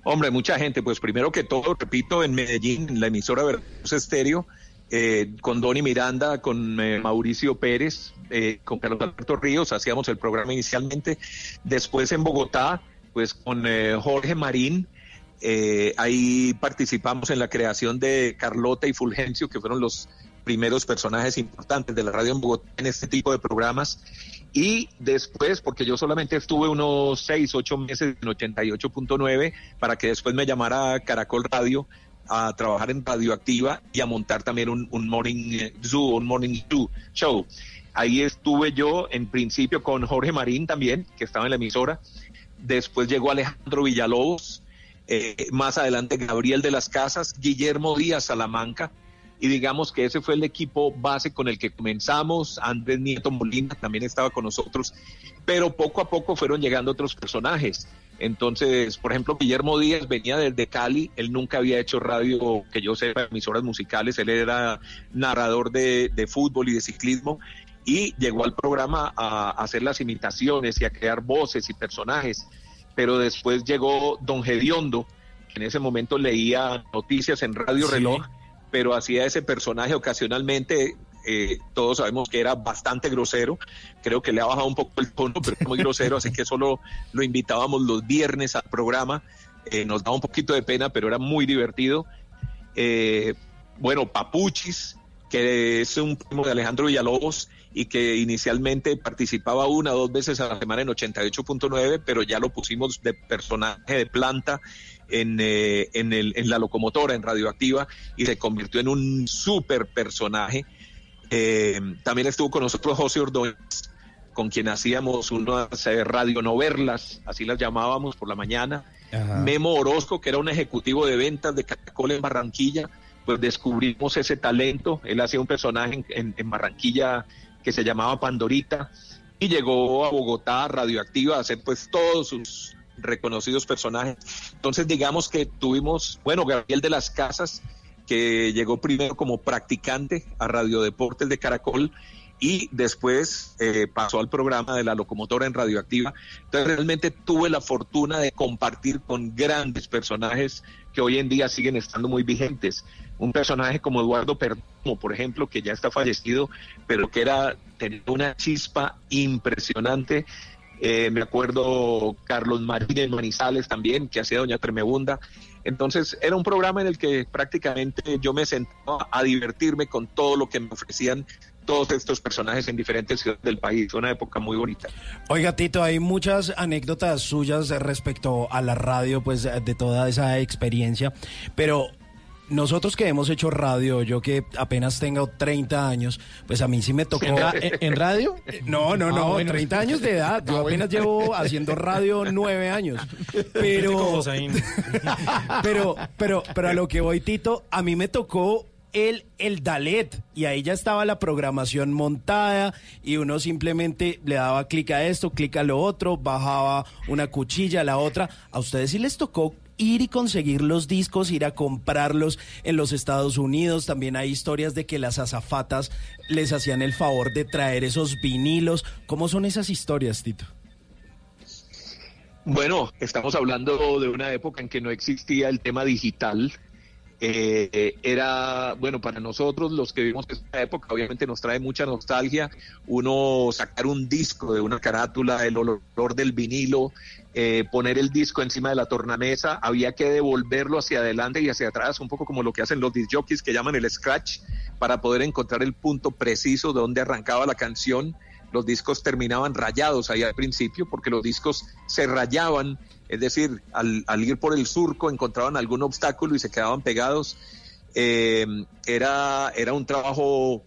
Hombre, mucha gente. Pues primero que todo, repito, en Medellín, en la emisora Veracruz Estéreo, eh, con Donny Miranda, con eh, Mauricio Pérez, eh, con Carlos Alberto Ríos, hacíamos el programa inicialmente. Después en Bogotá, pues con eh, Jorge Marín, eh, ahí participamos en la creación de Carlota y Fulgencio, que fueron los primeros personajes importantes de la radio en Bogotá en este tipo de programas. Y después, porque yo solamente estuve unos seis, ocho meses en 88.9 para que después me llamara Caracol Radio a trabajar en Radioactiva y a montar también un, Morning eh, Zoo, un Morning Zoo Show. Ahí estuve yo en principio con Jorge Marín también, que estaba en la emisora. Después llegó Alejandro Villalobos, eh, más adelante Gabriel de las Casas, Guillermo Díaz Salamanca, y digamos que ese fue el equipo base con el que comenzamos. Andrés Nieto Molina también estaba con nosotros, pero poco a poco fueron llegando otros personajes. Entonces, por ejemplo, Guillermo Díaz venía desde Cali, él nunca había hecho radio, que yo sepa, emisoras musicales, él era narrador de, de fútbol y de ciclismo, y llegó al programa a, a hacer las imitaciones y a crear voces y personajes. Pero después llegó Don Gediondo, que en ese momento leía noticias en Radio Sí. Reloj, pero hacía ese personaje ocasionalmente. Eh, todos sabemos que era bastante grosero. Creo que le ha bajado un poco el tono, pero es muy grosero, así que solo lo invitábamos los viernes al programa. Eh, nos daba un poquito de pena, pero era muy divertido. Eh, bueno, Papuchis, que es un primo de Alejandro Villalobos y que inicialmente participaba una o dos veces a la semana en 88.9, pero ya lo pusimos de personaje de planta en, eh, en, en la locomotora, en Radioactiva, y se convirtió en un súper personaje. Eh, también estuvo con nosotros José Ordóñez, con quien hacíamos unas eh, radionoverlas, así las llamábamos por la mañana. Memo Orozco, que era un ejecutivo de ventas de Caracol en Barranquilla, pues descubrimos ese talento. Él hacía un personaje en, en- en Barranquilla que se llamaba Pandorita y llegó a Bogotá radioactiva a hacer pues todos sus reconocidos personajes. Entonces digamos que tuvimos, bueno, Gabriel de las Casas, que llegó primero como practicante a Radio Deportes de Caracol y después eh, pasó al programa de la locomotora en Radioactiva. Entonces realmente tuve la fortuna de compartir con grandes personajes que hoy en día siguen estando muy vigentes. Un personaje como Eduardo Perdomo, por ejemplo, que ya está fallecido, pero que era tenía una chispa impresionante. Eh, me acuerdo Carlos Marín en Manizales también, que hacía Doña Tremebunda. Entonces era un programa en el que prácticamente yo me sentaba a divertirme con todo lo que me ofrecían todos estos personajes en diferentes ciudades del país. Una época muy bonita. Oiga, Tito, hay muchas anécdotas suyas respecto a la radio, pues de toda esa experiencia, pero nosotros que hemos hecho radio, yo que apenas tengo 30 años, pues a mí sí me tocó... ¿En ra- en radio? No, no, Ah, no, bueno. 30 años de edad. Yo Ah, bueno. apenas llevo haciendo radio nueve años. Pero, pero, pero, pero a lo que voy, Tito, a mí me tocó el, el Dalet y ahí ya estaba la programación montada y uno simplemente le daba clic a esto, clic a lo otro, bajaba una cuchilla a la otra. A ustedes sí les tocó ir y conseguir los discos, ir a comprarlos en los Estados Unidos. También hay historias de que las azafatas les hacían el favor de traer esos vinilos. ¿Cómo son esas historias, Tito? Bueno, estamos hablando de una época en que no existía el tema digital. Eh, era, bueno, para nosotros los que vivimos esa época, obviamente nos trae mucha nostalgia. Uno sacar un disco de una carátula, el olor del vinilo, eh, poner el disco encima de la tornamesa, había que devolverlo hacia adelante y hacia atrás, un poco como lo que hacen los disc jockeys que llaman el scratch, para poder encontrar el punto preciso de donde arrancaba la canción los discos terminaban rayados ahí al principio porque los discos se rayaban, es decir, al, ir por el surco encontraban algún obstáculo y se quedaban pegados. Eh, era, era un trabajo,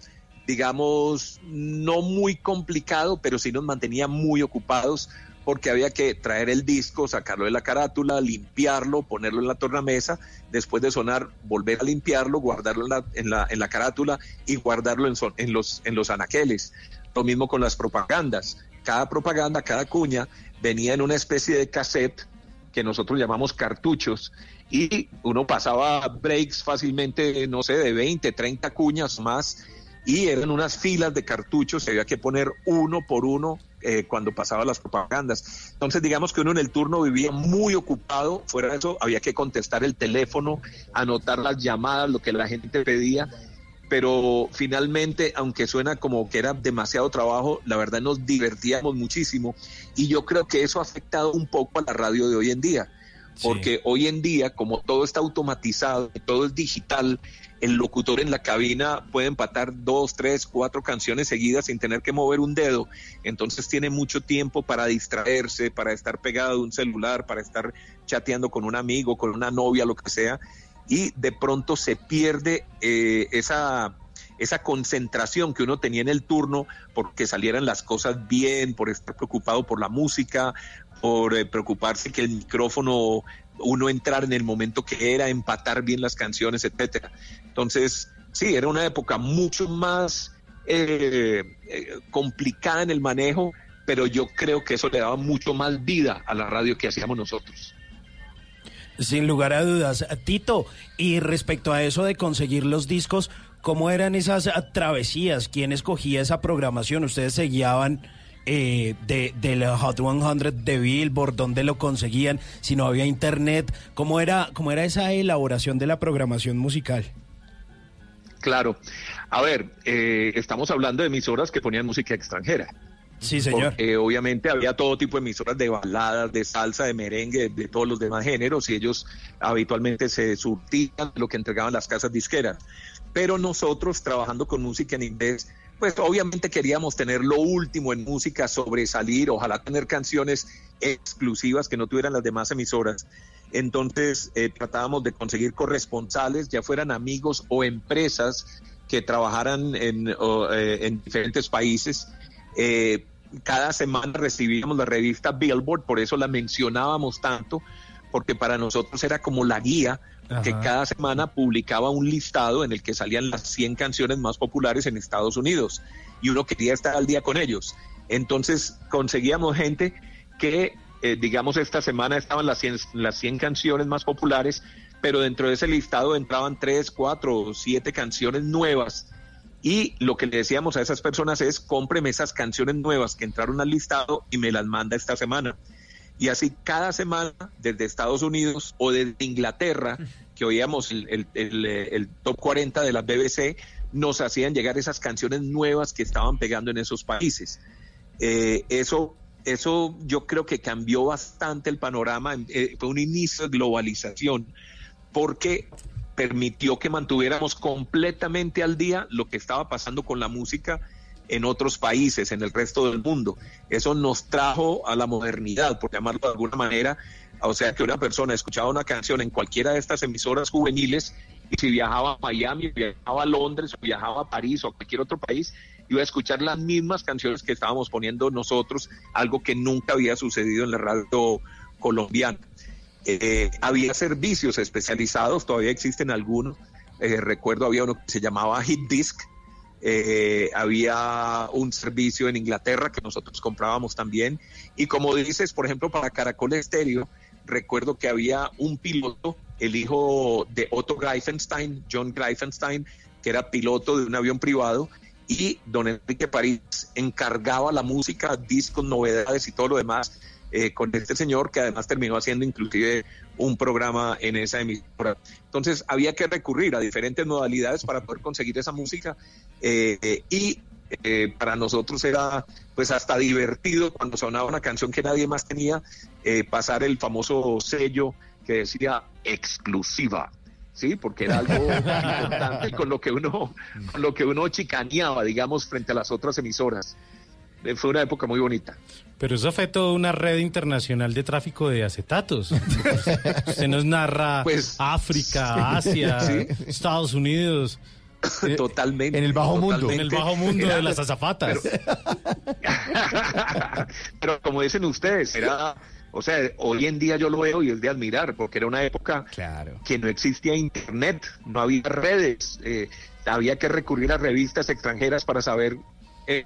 digamos, no muy complicado, pero sí nos mantenía muy ocupados porque había que traer el disco, sacarlo de la carátula, limpiarlo, ponerlo en la tornamesa, después de sonar, volver a limpiarlo, guardarlo en la, en la, en la carátula y guardarlo en, son- en, los, en los anaqueles. Lo mismo con las propagandas. Cada propaganda, cada cuña venía en una especie de cassette que nosotros llamamos cartuchos y uno pasaba breaks fácilmente, no sé, de 20, 30 cuñas más y eran unas filas de cartuchos, había que poner uno por uno eh, cuando pasaba las propagandas. Entonces, digamos que uno en el turno vivía muy ocupado, fuera de eso, había que contestar el teléfono, anotar las llamadas, lo que la gente pedía, pero finalmente, aunque suena como que era demasiado trabajo, la verdad nos divertíamos muchísimo y yo creo que eso ha afectado un poco a la radio de hoy en día. Porque hoy en día, como todo está automatizado, todo es digital, el locutor en la cabina puede empatar dos, tres, cuatro canciones seguidas sin tener que mover un dedo. Entonces tiene mucho tiempo para distraerse, para estar pegado a un celular, para estar chateando con un amigo, con una novia, lo que sea. Y de pronto se pierde eh, esa, esa concentración que uno tenía en el turno porque salieran las cosas bien, por estar preocupado por la música, por eh, preocuparse que el micrófono uno entrar en el momento que era, empatar bien las canciones, etcétera. Entonces, sí, era una época mucho más eh, eh, complicada en el manejo, pero yo creo que eso le daba mucho más vida a la radio que hacíamos nosotros. Sin lugar a dudas. Tito, y respecto a eso de conseguir los discos, ¿cómo eran esas travesías? ¿Quién escogía esa programación? ¿Ustedes se guiaban eh, de, del Hot 100 de Billboard? ¿Dónde lo conseguían? Si no había internet, ¿cómo era, cómo era esa elaboración de la programación musical? Claro. A ver, eh, estamos hablando de emisoras que ponían música extranjera. Sí, señor. Porque obviamente había todo tipo de emisoras de baladas, de salsa, de merengue, de todos los demás géneros, y ellos habitualmente se surtían lo que entregaban las casas disqueras. Pero nosotros, trabajando con música en inglés, pues obviamente queríamos tener lo último en música, sobresalir, ojalá tener canciones exclusivas que no tuvieran las demás emisoras. Entonces eh, tratábamos de conseguir corresponsales, ya fueran amigos o empresas que trabajaran en, eh, en diferentes países. Eh, cada semana recibíamos la revista Billboard, por eso la mencionábamos tanto, porque para nosotros era como la guía que cada semana publicaba un listado en el que salían las 100 canciones más populares en Estados Unidos y uno quería estar al día con ellos. Entonces conseguíamos gente que, eh, digamos, esta semana estaban las 100, las 100 canciones más populares, pero dentro de ese listado entraban 3, 4 o 7 canciones nuevas. Y lo que le decíamos a esas personas es, cómpreme esas canciones nuevas que entraron al listado y me las manda esta semana. Y así cada semana, desde Estados Unidos o desde Inglaterra, que oíamos el, el- el, el top 40 de la BBC, nos hacían llegar esas canciones nuevas que estaban pegando en esos países. Eh, eso, eso yo creo que cambió bastante el panorama, eh, fue un inicio de globalización, porque permitió que mantuviéramos completamente al día lo que estaba pasando con la música en otros países, en el resto del mundo. Eso nos trajo a la modernidad, por llamarlo de alguna manera. O sea, que una persona escuchaba una canción en cualquiera de estas emisoras juveniles y si viajaba a Miami, viajaba a Londres, o viajaba a París o a cualquier otro país, iba a escuchar las mismas canciones que estábamos poniendo nosotros, algo que nunca había sucedido en la radio colombiana. Eh, había servicios especializados, todavía existen algunos. Eh, recuerdo había uno que se llamaba Hit Disc. Eh, había un servicio en Inglaterra que nosotros comprábamos también. Y como dices, por ejemplo, para Caracol Estéreo, recuerdo que había un piloto, el hijo de Otto Greifenstein, John Greifenstein, que era piloto de un avión privado, y don Enrique París encargaba la música, discos, novedades y todo lo demás eh, con este señor que además terminó haciendo inclusive un programa en esa emisora. Entonces había que recurrir a diferentes modalidades para poder conseguir esa música eh, y eh, para nosotros era pues hasta divertido cuando sonaba una canción que nadie más tenía, eh, pasar el famoso sello que decía exclusiva. Sí, porque era algo importante con lo que uno, con lo que uno chicaneaba, digamos, frente a las otras emisoras. Eh, Fue una época muy bonita. Pero eso fue toda una red internacional de tráfico de acetatos. Usted nos narra Pues, África, Asia, Sí. Estados Unidos. totalmente. En el bajo mundo. En el bajo mundo Era- de las azafatas. Pero como dicen ustedes, era, o sea, hoy en día yo lo veo y es de admirar, porque era una época que no existía internet, no había redes, eh, había que recurrir a revistas extranjeras para saber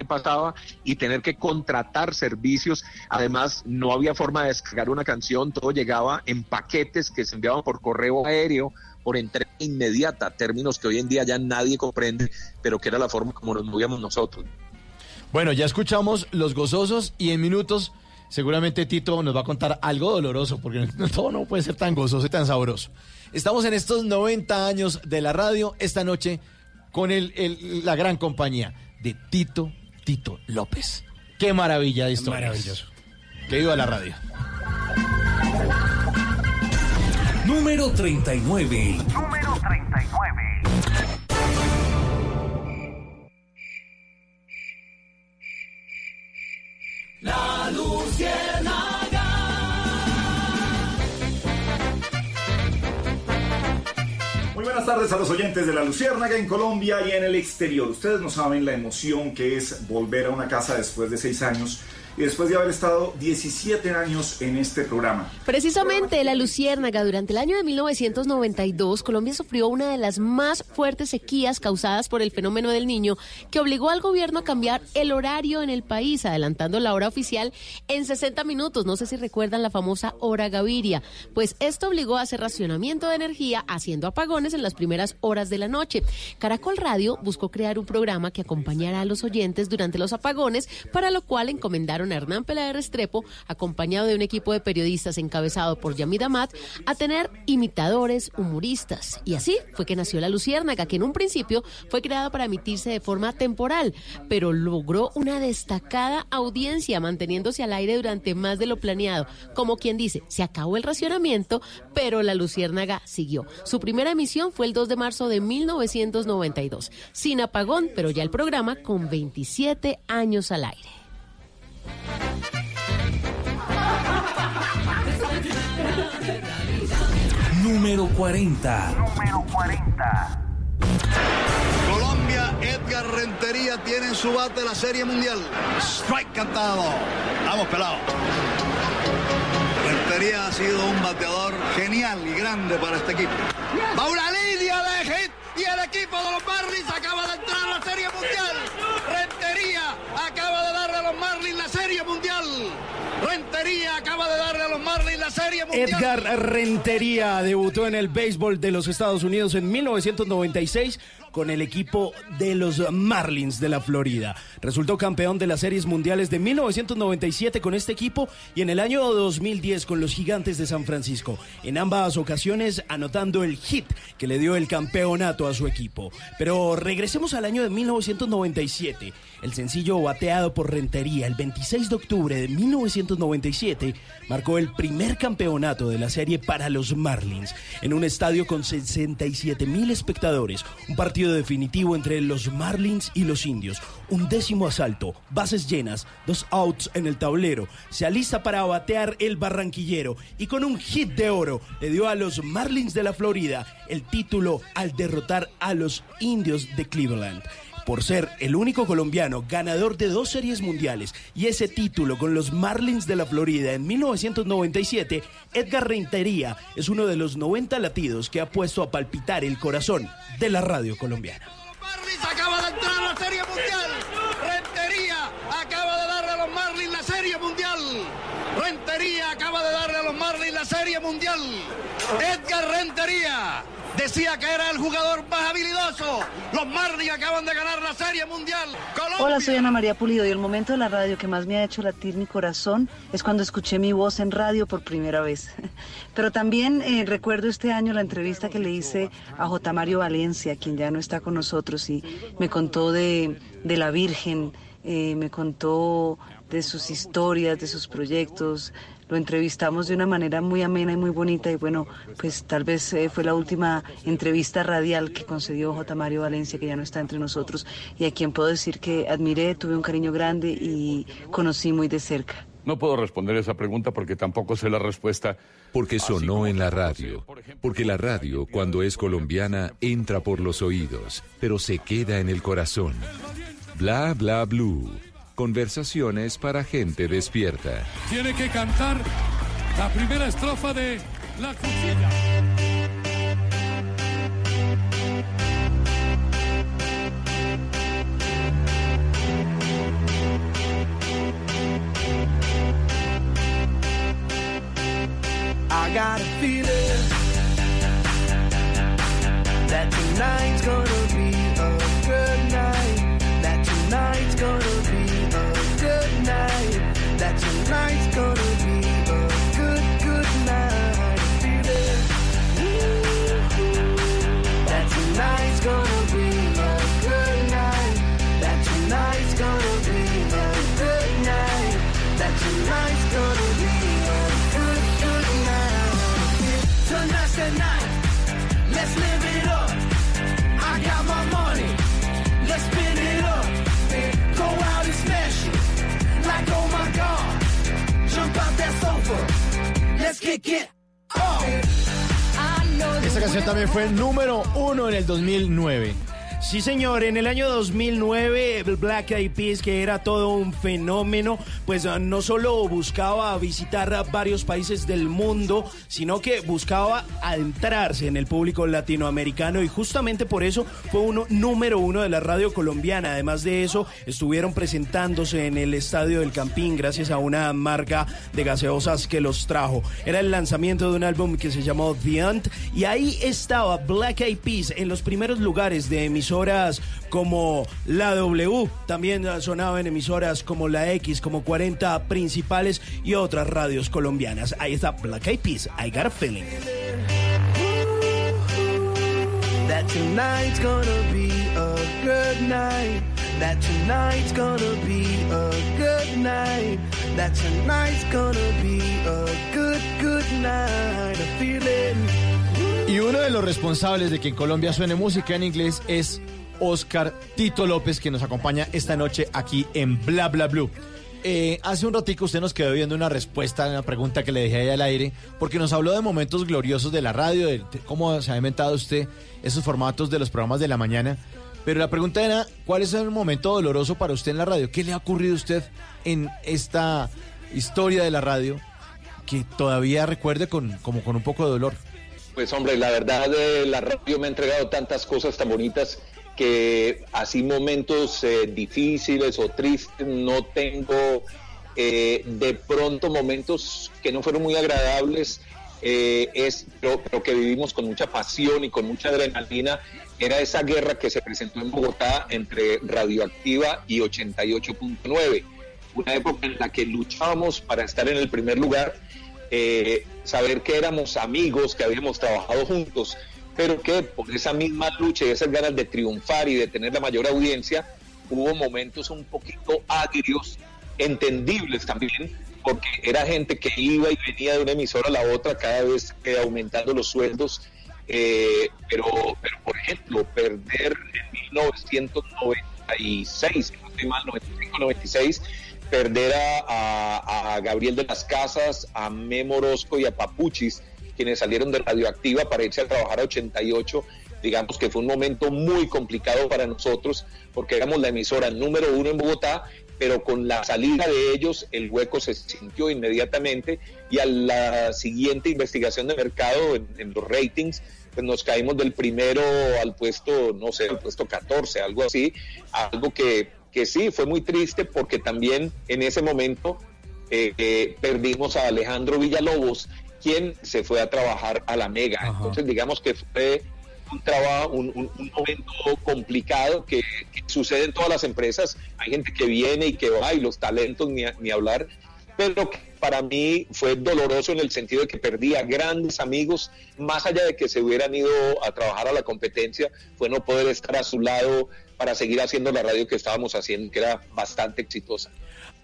pasaba y tener que contratar servicios. Además, no había forma de descargar una canción, todo llegaba en paquetes que se enviaban por correo aéreo, por entrega inmediata, términos que hoy en día ya nadie comprende, pero que era la forma como nos movíamos nosotros. Bueno, ya escuchamos los gozosos y en minutos seguramente Tito nos va a contar algo doloroso, porque todo no puede ser tan gozoso y tan sabroso. Estamos en estos 90 años de la radio esta noche con el- la gran compañía de Tito, Tito López. Qué maravilla de historia. Maravilloso. Que viva la radio. Número 39. Número 39. La Luciérnaga. Muy buenas tardes a los oyentes de la Luciérnaga en Colombia y en el exterior. Ustedes no saben la emoción que es volver a una casa después de seis años y después de haber estado 17 años en este programa. Precisamente la Luciérnaga, durante el año de 1992, Colombia sufrió una de las más fuertes sequías causadas por el fenómeno del niño, que obligó al gobierno a cambiar el horario en el país, adelantando la hora oficial en 60 minutos. No sé si recuerdan la famosa hora Gaviria. Pues esto obligó a hacer racionamiento de energía, haciendo apagones en las primeras horas de la noche. Caracol Radio buscó crear un programa que acompañara a los oyentes durante los apagones, para lo cual encomendaron Hernán Peláez Restrepo, acompañado de un equipo de periodistas encabezado por Yamid Amat, a tener imitadores, humoristas. Y así fue que nació La Luciérnaga, que en un principio fue creada para emitirse de forma temporal, pero logró una destacada audiencia, manteniéndose al aire durante más de lo planeado. Como quien dice, se acabó el racionamiento, pero La Luciérnaga siguió. Su primera emisión fue el 2 de marzo de 1992, sin apagón, pero ya el programa con 27 años al aire. Número 40. Número 40. Colombia, Edgar Rentería tiene en su bate la Serie Mundial. Strike cantado. Vamos, pelado. Rentería ha sido un bateador genial y grande para este equipo. Va una línea de hit y el equipo de los Marlins acaba de entrar a la Serie Mundial. Acaba de darle a los Marlins la Serie Mundial. Rentería acaba de darle a los Marlins la Serie Mundial. Edgar Rentería debutó en el béisbol de los Estados Unidos en 1996 con el equipo de los Marlins de la Florida. Resultó campeón de las series mundiales de 1997 con este equipo y en el año 2010 con los Gigantes de San Francisco. En ambas ocasiones anotando el hit que le dio el campeonato a su equipo. Pero regresemos al año de 1997. El sencillo bateado por Rentería el 26 de octubre de 1997 marcó el primer campeonato de la serie para los Marlins en un estadio con 67 mil espectadores. Un partido definitivo entre los Marlins y los indios. Un décimo asalto, bases llenas, dos outs en el tablero. Se alista para batear el barranquillero y con un hit de oro le dio a los Marlins de la Florida el título al derrotar a los indios de Cleveland por ser el único colombiano ganador de dos series mundiales y ese título con los Marlins de la Florida en 1997, Edgar Rentería es uno de los 90 latidos que ha puesto a palpitar el corazón de la radio colombiana. Acaba de entrar la Serie Mundial. Rentería acaba de darle a los Marlins la Serie Mundial. Rentería acaba de darle a los Marlins la Serie Mundial. Edgar Rentería decía que era el jugador más habilidoso. Los Marlins acaban de ganar la Serie Mundial. Hola, soy Ana María Pulido y el momento de la radio que más me ha hecho latir mi corazón es cuando escuché mi voz en radio por primera vez. Pero también eh, recuerdo este año la entrevista que le hice a J. Mario Valencia, quien ya no está con nosotros y me contó de, de la Virgen, eh, me contó de sus historias, de sus proyectos. Lo entrevistamos de una manera muy amena y muy bonita y bueno, pues tal vez eh, fue la última entrevista radial que concedió J. Mario Valencia, que ya no está entre nosotros y a quien puedo decir que admiré, tuve un cariño grande y conocí muy de cerca. No puedo responder esa pregunta porque tampoco sé la respuesta. Porque sonó en la radio. Porque la radio, cuando es colombiana, entra por los oídos, pero se queda en el corazón. Bla bla blue. Conversaciones para gente despierta. Tiene que cantar la primera estrofa de La Cuchilla. I got a feeling that tonight's gonna be a good night. That tonight's gonna be a good night. That tonight's gonna el 2009. Sí, señor, en el año 2009, el Black Eyed Peas, que era todo un fenómeno, pues ah, no solo buscaba visitar varios países del mundo, sino que buscaba adentrarse en el público latinoamericano y justamente por eso fue uno número uno de la radio colombiana. Además de eso, estuvieron presentándose en el Estadio del Campín gracias a una marca de gaseosas que los trajo. Era el lanzamiento de un álbum que se llamó The Ant y ahí estaba Black Eyed Peas en los primeros lugares de emisoras como la W, también sonaba en emisoras como la X, como 40 principales y otras radios colombianas. Ahí está Black Eyed Peas, I Got a Feeling. That tonight's gonna be a good night. That tonight's gonna be a good night. That tonight's gonna be a good, good night. A feeling. Y uno de los responsables de que en Colombia suene música en inglés es Oscar Tito López, que nos acompaña esta noche aquí en Bla Bla Blue. Eh, hace un ratico usted nos quedó viendo una respuesta a una pregunta que le dejé ahí al aire, porque nos habló de momentos gloriosos de la radio, de, cómo se ha inventado usted esos formatos de los programas de la mañana. Pero la pregunta era, ¿cuál es el momento doloroso para usted en la radio? ¿Qué le ha ocurrido a usted en esta historia de la radio que todavía recuerde con, como con un poco de dolor? Pues hombre, la verdad eh, la radio me ha entregado tantas cosas tan bonitas que así momentos eh, difíciles o tristes no tengo eh, de pronto momentos que no fueron muy agradables eh, es pero, pero que vivimos con mucha pasión y con mucha adrenalina era esa guerra que se presentó en Bogotá entre Radioactiva y 88.9 una época en la que luchábamos para estar en el primer lugar eh, saber que éramos amigos, que habíamos trabajado juntos, pero que por esa misma lucha y esas ganas de triunfar y de tener la mayor audiencia, hubo momentos un poquito agrios, entendibles también, porque era gente que iba y venía de una emisora a la otra, cada vez eh, aumentando los sueldos. Eh, pero, pero, por ejemplo, perder en 1996, si no estoy mal, 95-96, perder a, a, a, Gabriel de las Casas, a Memo Orozco y a Papuchis, quienes salieron de Radioactiva para irse a trabajar a 88, digamos que fue un momento muy complicado para nosotros, porque éramos la emisora número uno en Bogotá, pero con la salida de ellos el hueco se sintió inmediatamente y a la siguiente investigación de mercado en, los ratings, pues nos caímos del primero al puesto, no sé, al puesto 14, algo así, algo que que sí, fue muy triste porque también en ese momento eh, eh, perdimos a Alejandro Villalobos, quien se fue a trabajar a la Mega. Ajá. Entonces, digamos que fue un trabajo, un, un, un momento complicado que, que, sucede en todas las empresas. Hay gente que viene y que va y los talentos ni, ni hablar, pero que para mí fue doloroso en el sentido de que perdí a grandes amigos, más allá de que se hubieran ido a trabajar a la competencia, fue no poder estar a su lado para seguir haciendo la radio que estábamos haciendo, que era bastante exitosa.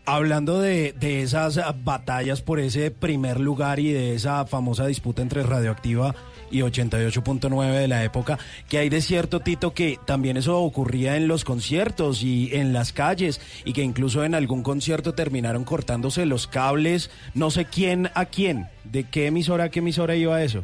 Hablando de, de esas batallas por ese primer lugar y de esa famosa disputa entre Radioactiva y 88.9 de la época, que hay de cierto, Tito, que también eso ocurría en los conciertos y en las calles y que incluso en algún concierto terminaron cortándose los cables, no sé quién a quién, de qué emisora a qué emisora iba eso.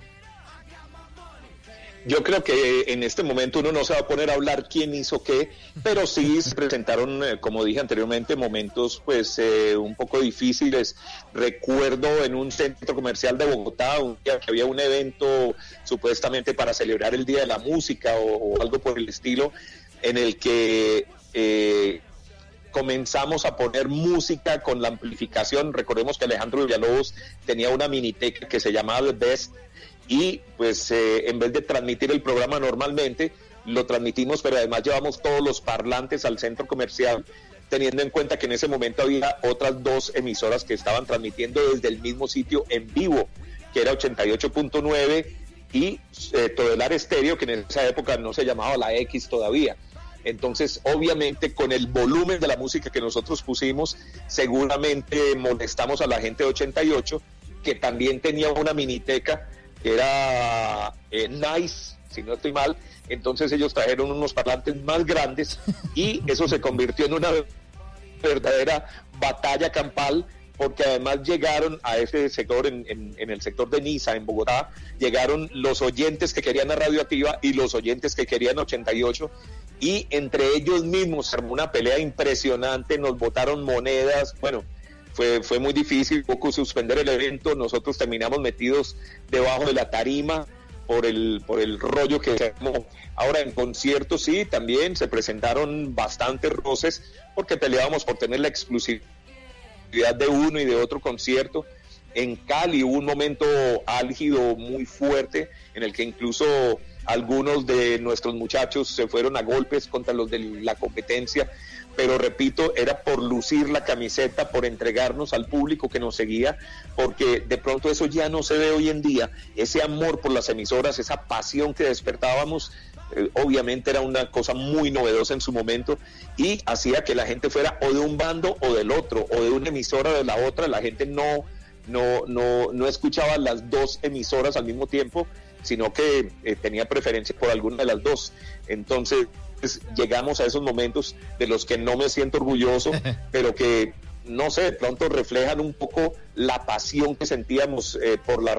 Yo creo que en este momento uno no se va a poner a hablar quién hizo qué, pero sí se presentaron, eh, como dije anteriormente, momentos pues eh, un poco difíciles. Recuerdo en un centro comercial de Bogotá un día que había un evento supuestamente para celebrar el Día de la Música o, o algo por el estilo, en el que eh, comenzamos a poner música con la amplificación. Recordemos que Alejandro Villalobos tenía una miniteca que se llamaba The Best y pues eh, en vez de transmitir el programa normalmente, lo transmitimos, pero además llevamos todos los parlantes al centro comercial, teniendo en cuenta que en ese momento había otras dos emisoras que estaban transmitiendo desde el mismo sitio en vivo, que era 88.9 y eh, Todelar Estéreo, que en esa época no se llamaba la X todavía. Entonces, obviamente, con el volumen de la música que nosotros pusimos, seguramente molestamos a la gente de 88, que también tenía una miniteca era eh, Nice, si no estoy mal. Entonces ellos trajeron unos parlantes más grandes y eso se convirtió en una verdadera batalla campal porque además llegaron a ese sector, en, en- en el sector de Niza, en Bogotá, llegaron los oyentes que querían a Radioactiva y los oyentes que querían 88, y entre ellos mismos se armó una pelea impresionante, nos botaron monedas, bueno, fue, muy difícil, poco suspender el evento, nosotros terminamos metidos debajo de la tarima por el, por el rollo que se armó. Ahora en conciertos sí, también se presentaron bastantes roces porque peleábamos por tener la exclusividad de uno y de otro concierto. En Cali hubo un momento álgido muy fuerte en el que incluso algunos de nuestros muchachos se fueron a golpes contra los de la competencia, pero repito, era por lucir la camiseta, por entregarnos al público que nos seguía, porque de pronto eso ya no se ve hoy en día, ese amor por las emisoras, esa pasión que despertábamos, eh, obviamente era una cosa muy novedosa en su momento y hacía que la gente fuera o de un bando o del otro, o de una emisora o de la otra, la gente no, no, no, no escuchaba las dos emisoras al mismo tiempo, sino que eh, tenía preferencia por alguna de las dos. Entonces llegamos a esos momentos de los que no me siento orgulloso, pero que, no sé, de pronto reflejan un poco la pasión que sentíamos eh, por la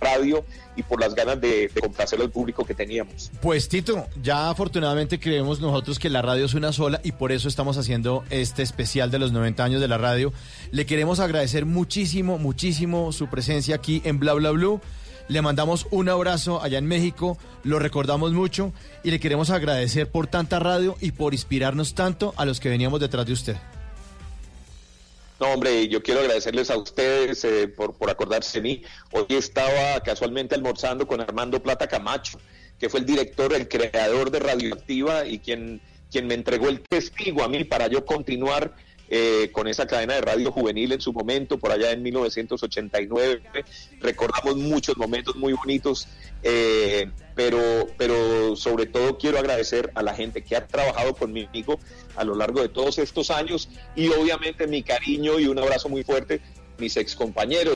radio y por las ganas de, de complacer al público que teníamos. Pues Tito, ya afortunadamente creemos nosotros que la radio es una sola y por eso estamos haciendo este especial de los 90 años de la radio. Le queremos agradecer muchísimo, muchísimo su presencia aquí en Bla Bla Blue. Le mandamos un abrazo allá en México, lo recordamos mucho y le queremos agradecer por tanta radio y por inspirarnos tanto a los que veníamos detrás de usted. No, hombre, yo quiero agradecerles a ustedes eh, por, por acordarse de mí. Hoy estaba casualmente almorzando con Armando Plata Camacho, que fue el director, el creador de Radioactiva y quien, quien me entregó el testigo a mí para yo continuar eh, con esa cadena de radio juvenil en su momento, por allá en 1989. Recordamos muchos momentos muy bonitos, eh, pero, pero sobre todo quiero agradecer a la gente que ha trabajado conmigo a lo largo de todos estos años y obviamente mi cariño y un abrazo muy fuerte, mis excompañeros.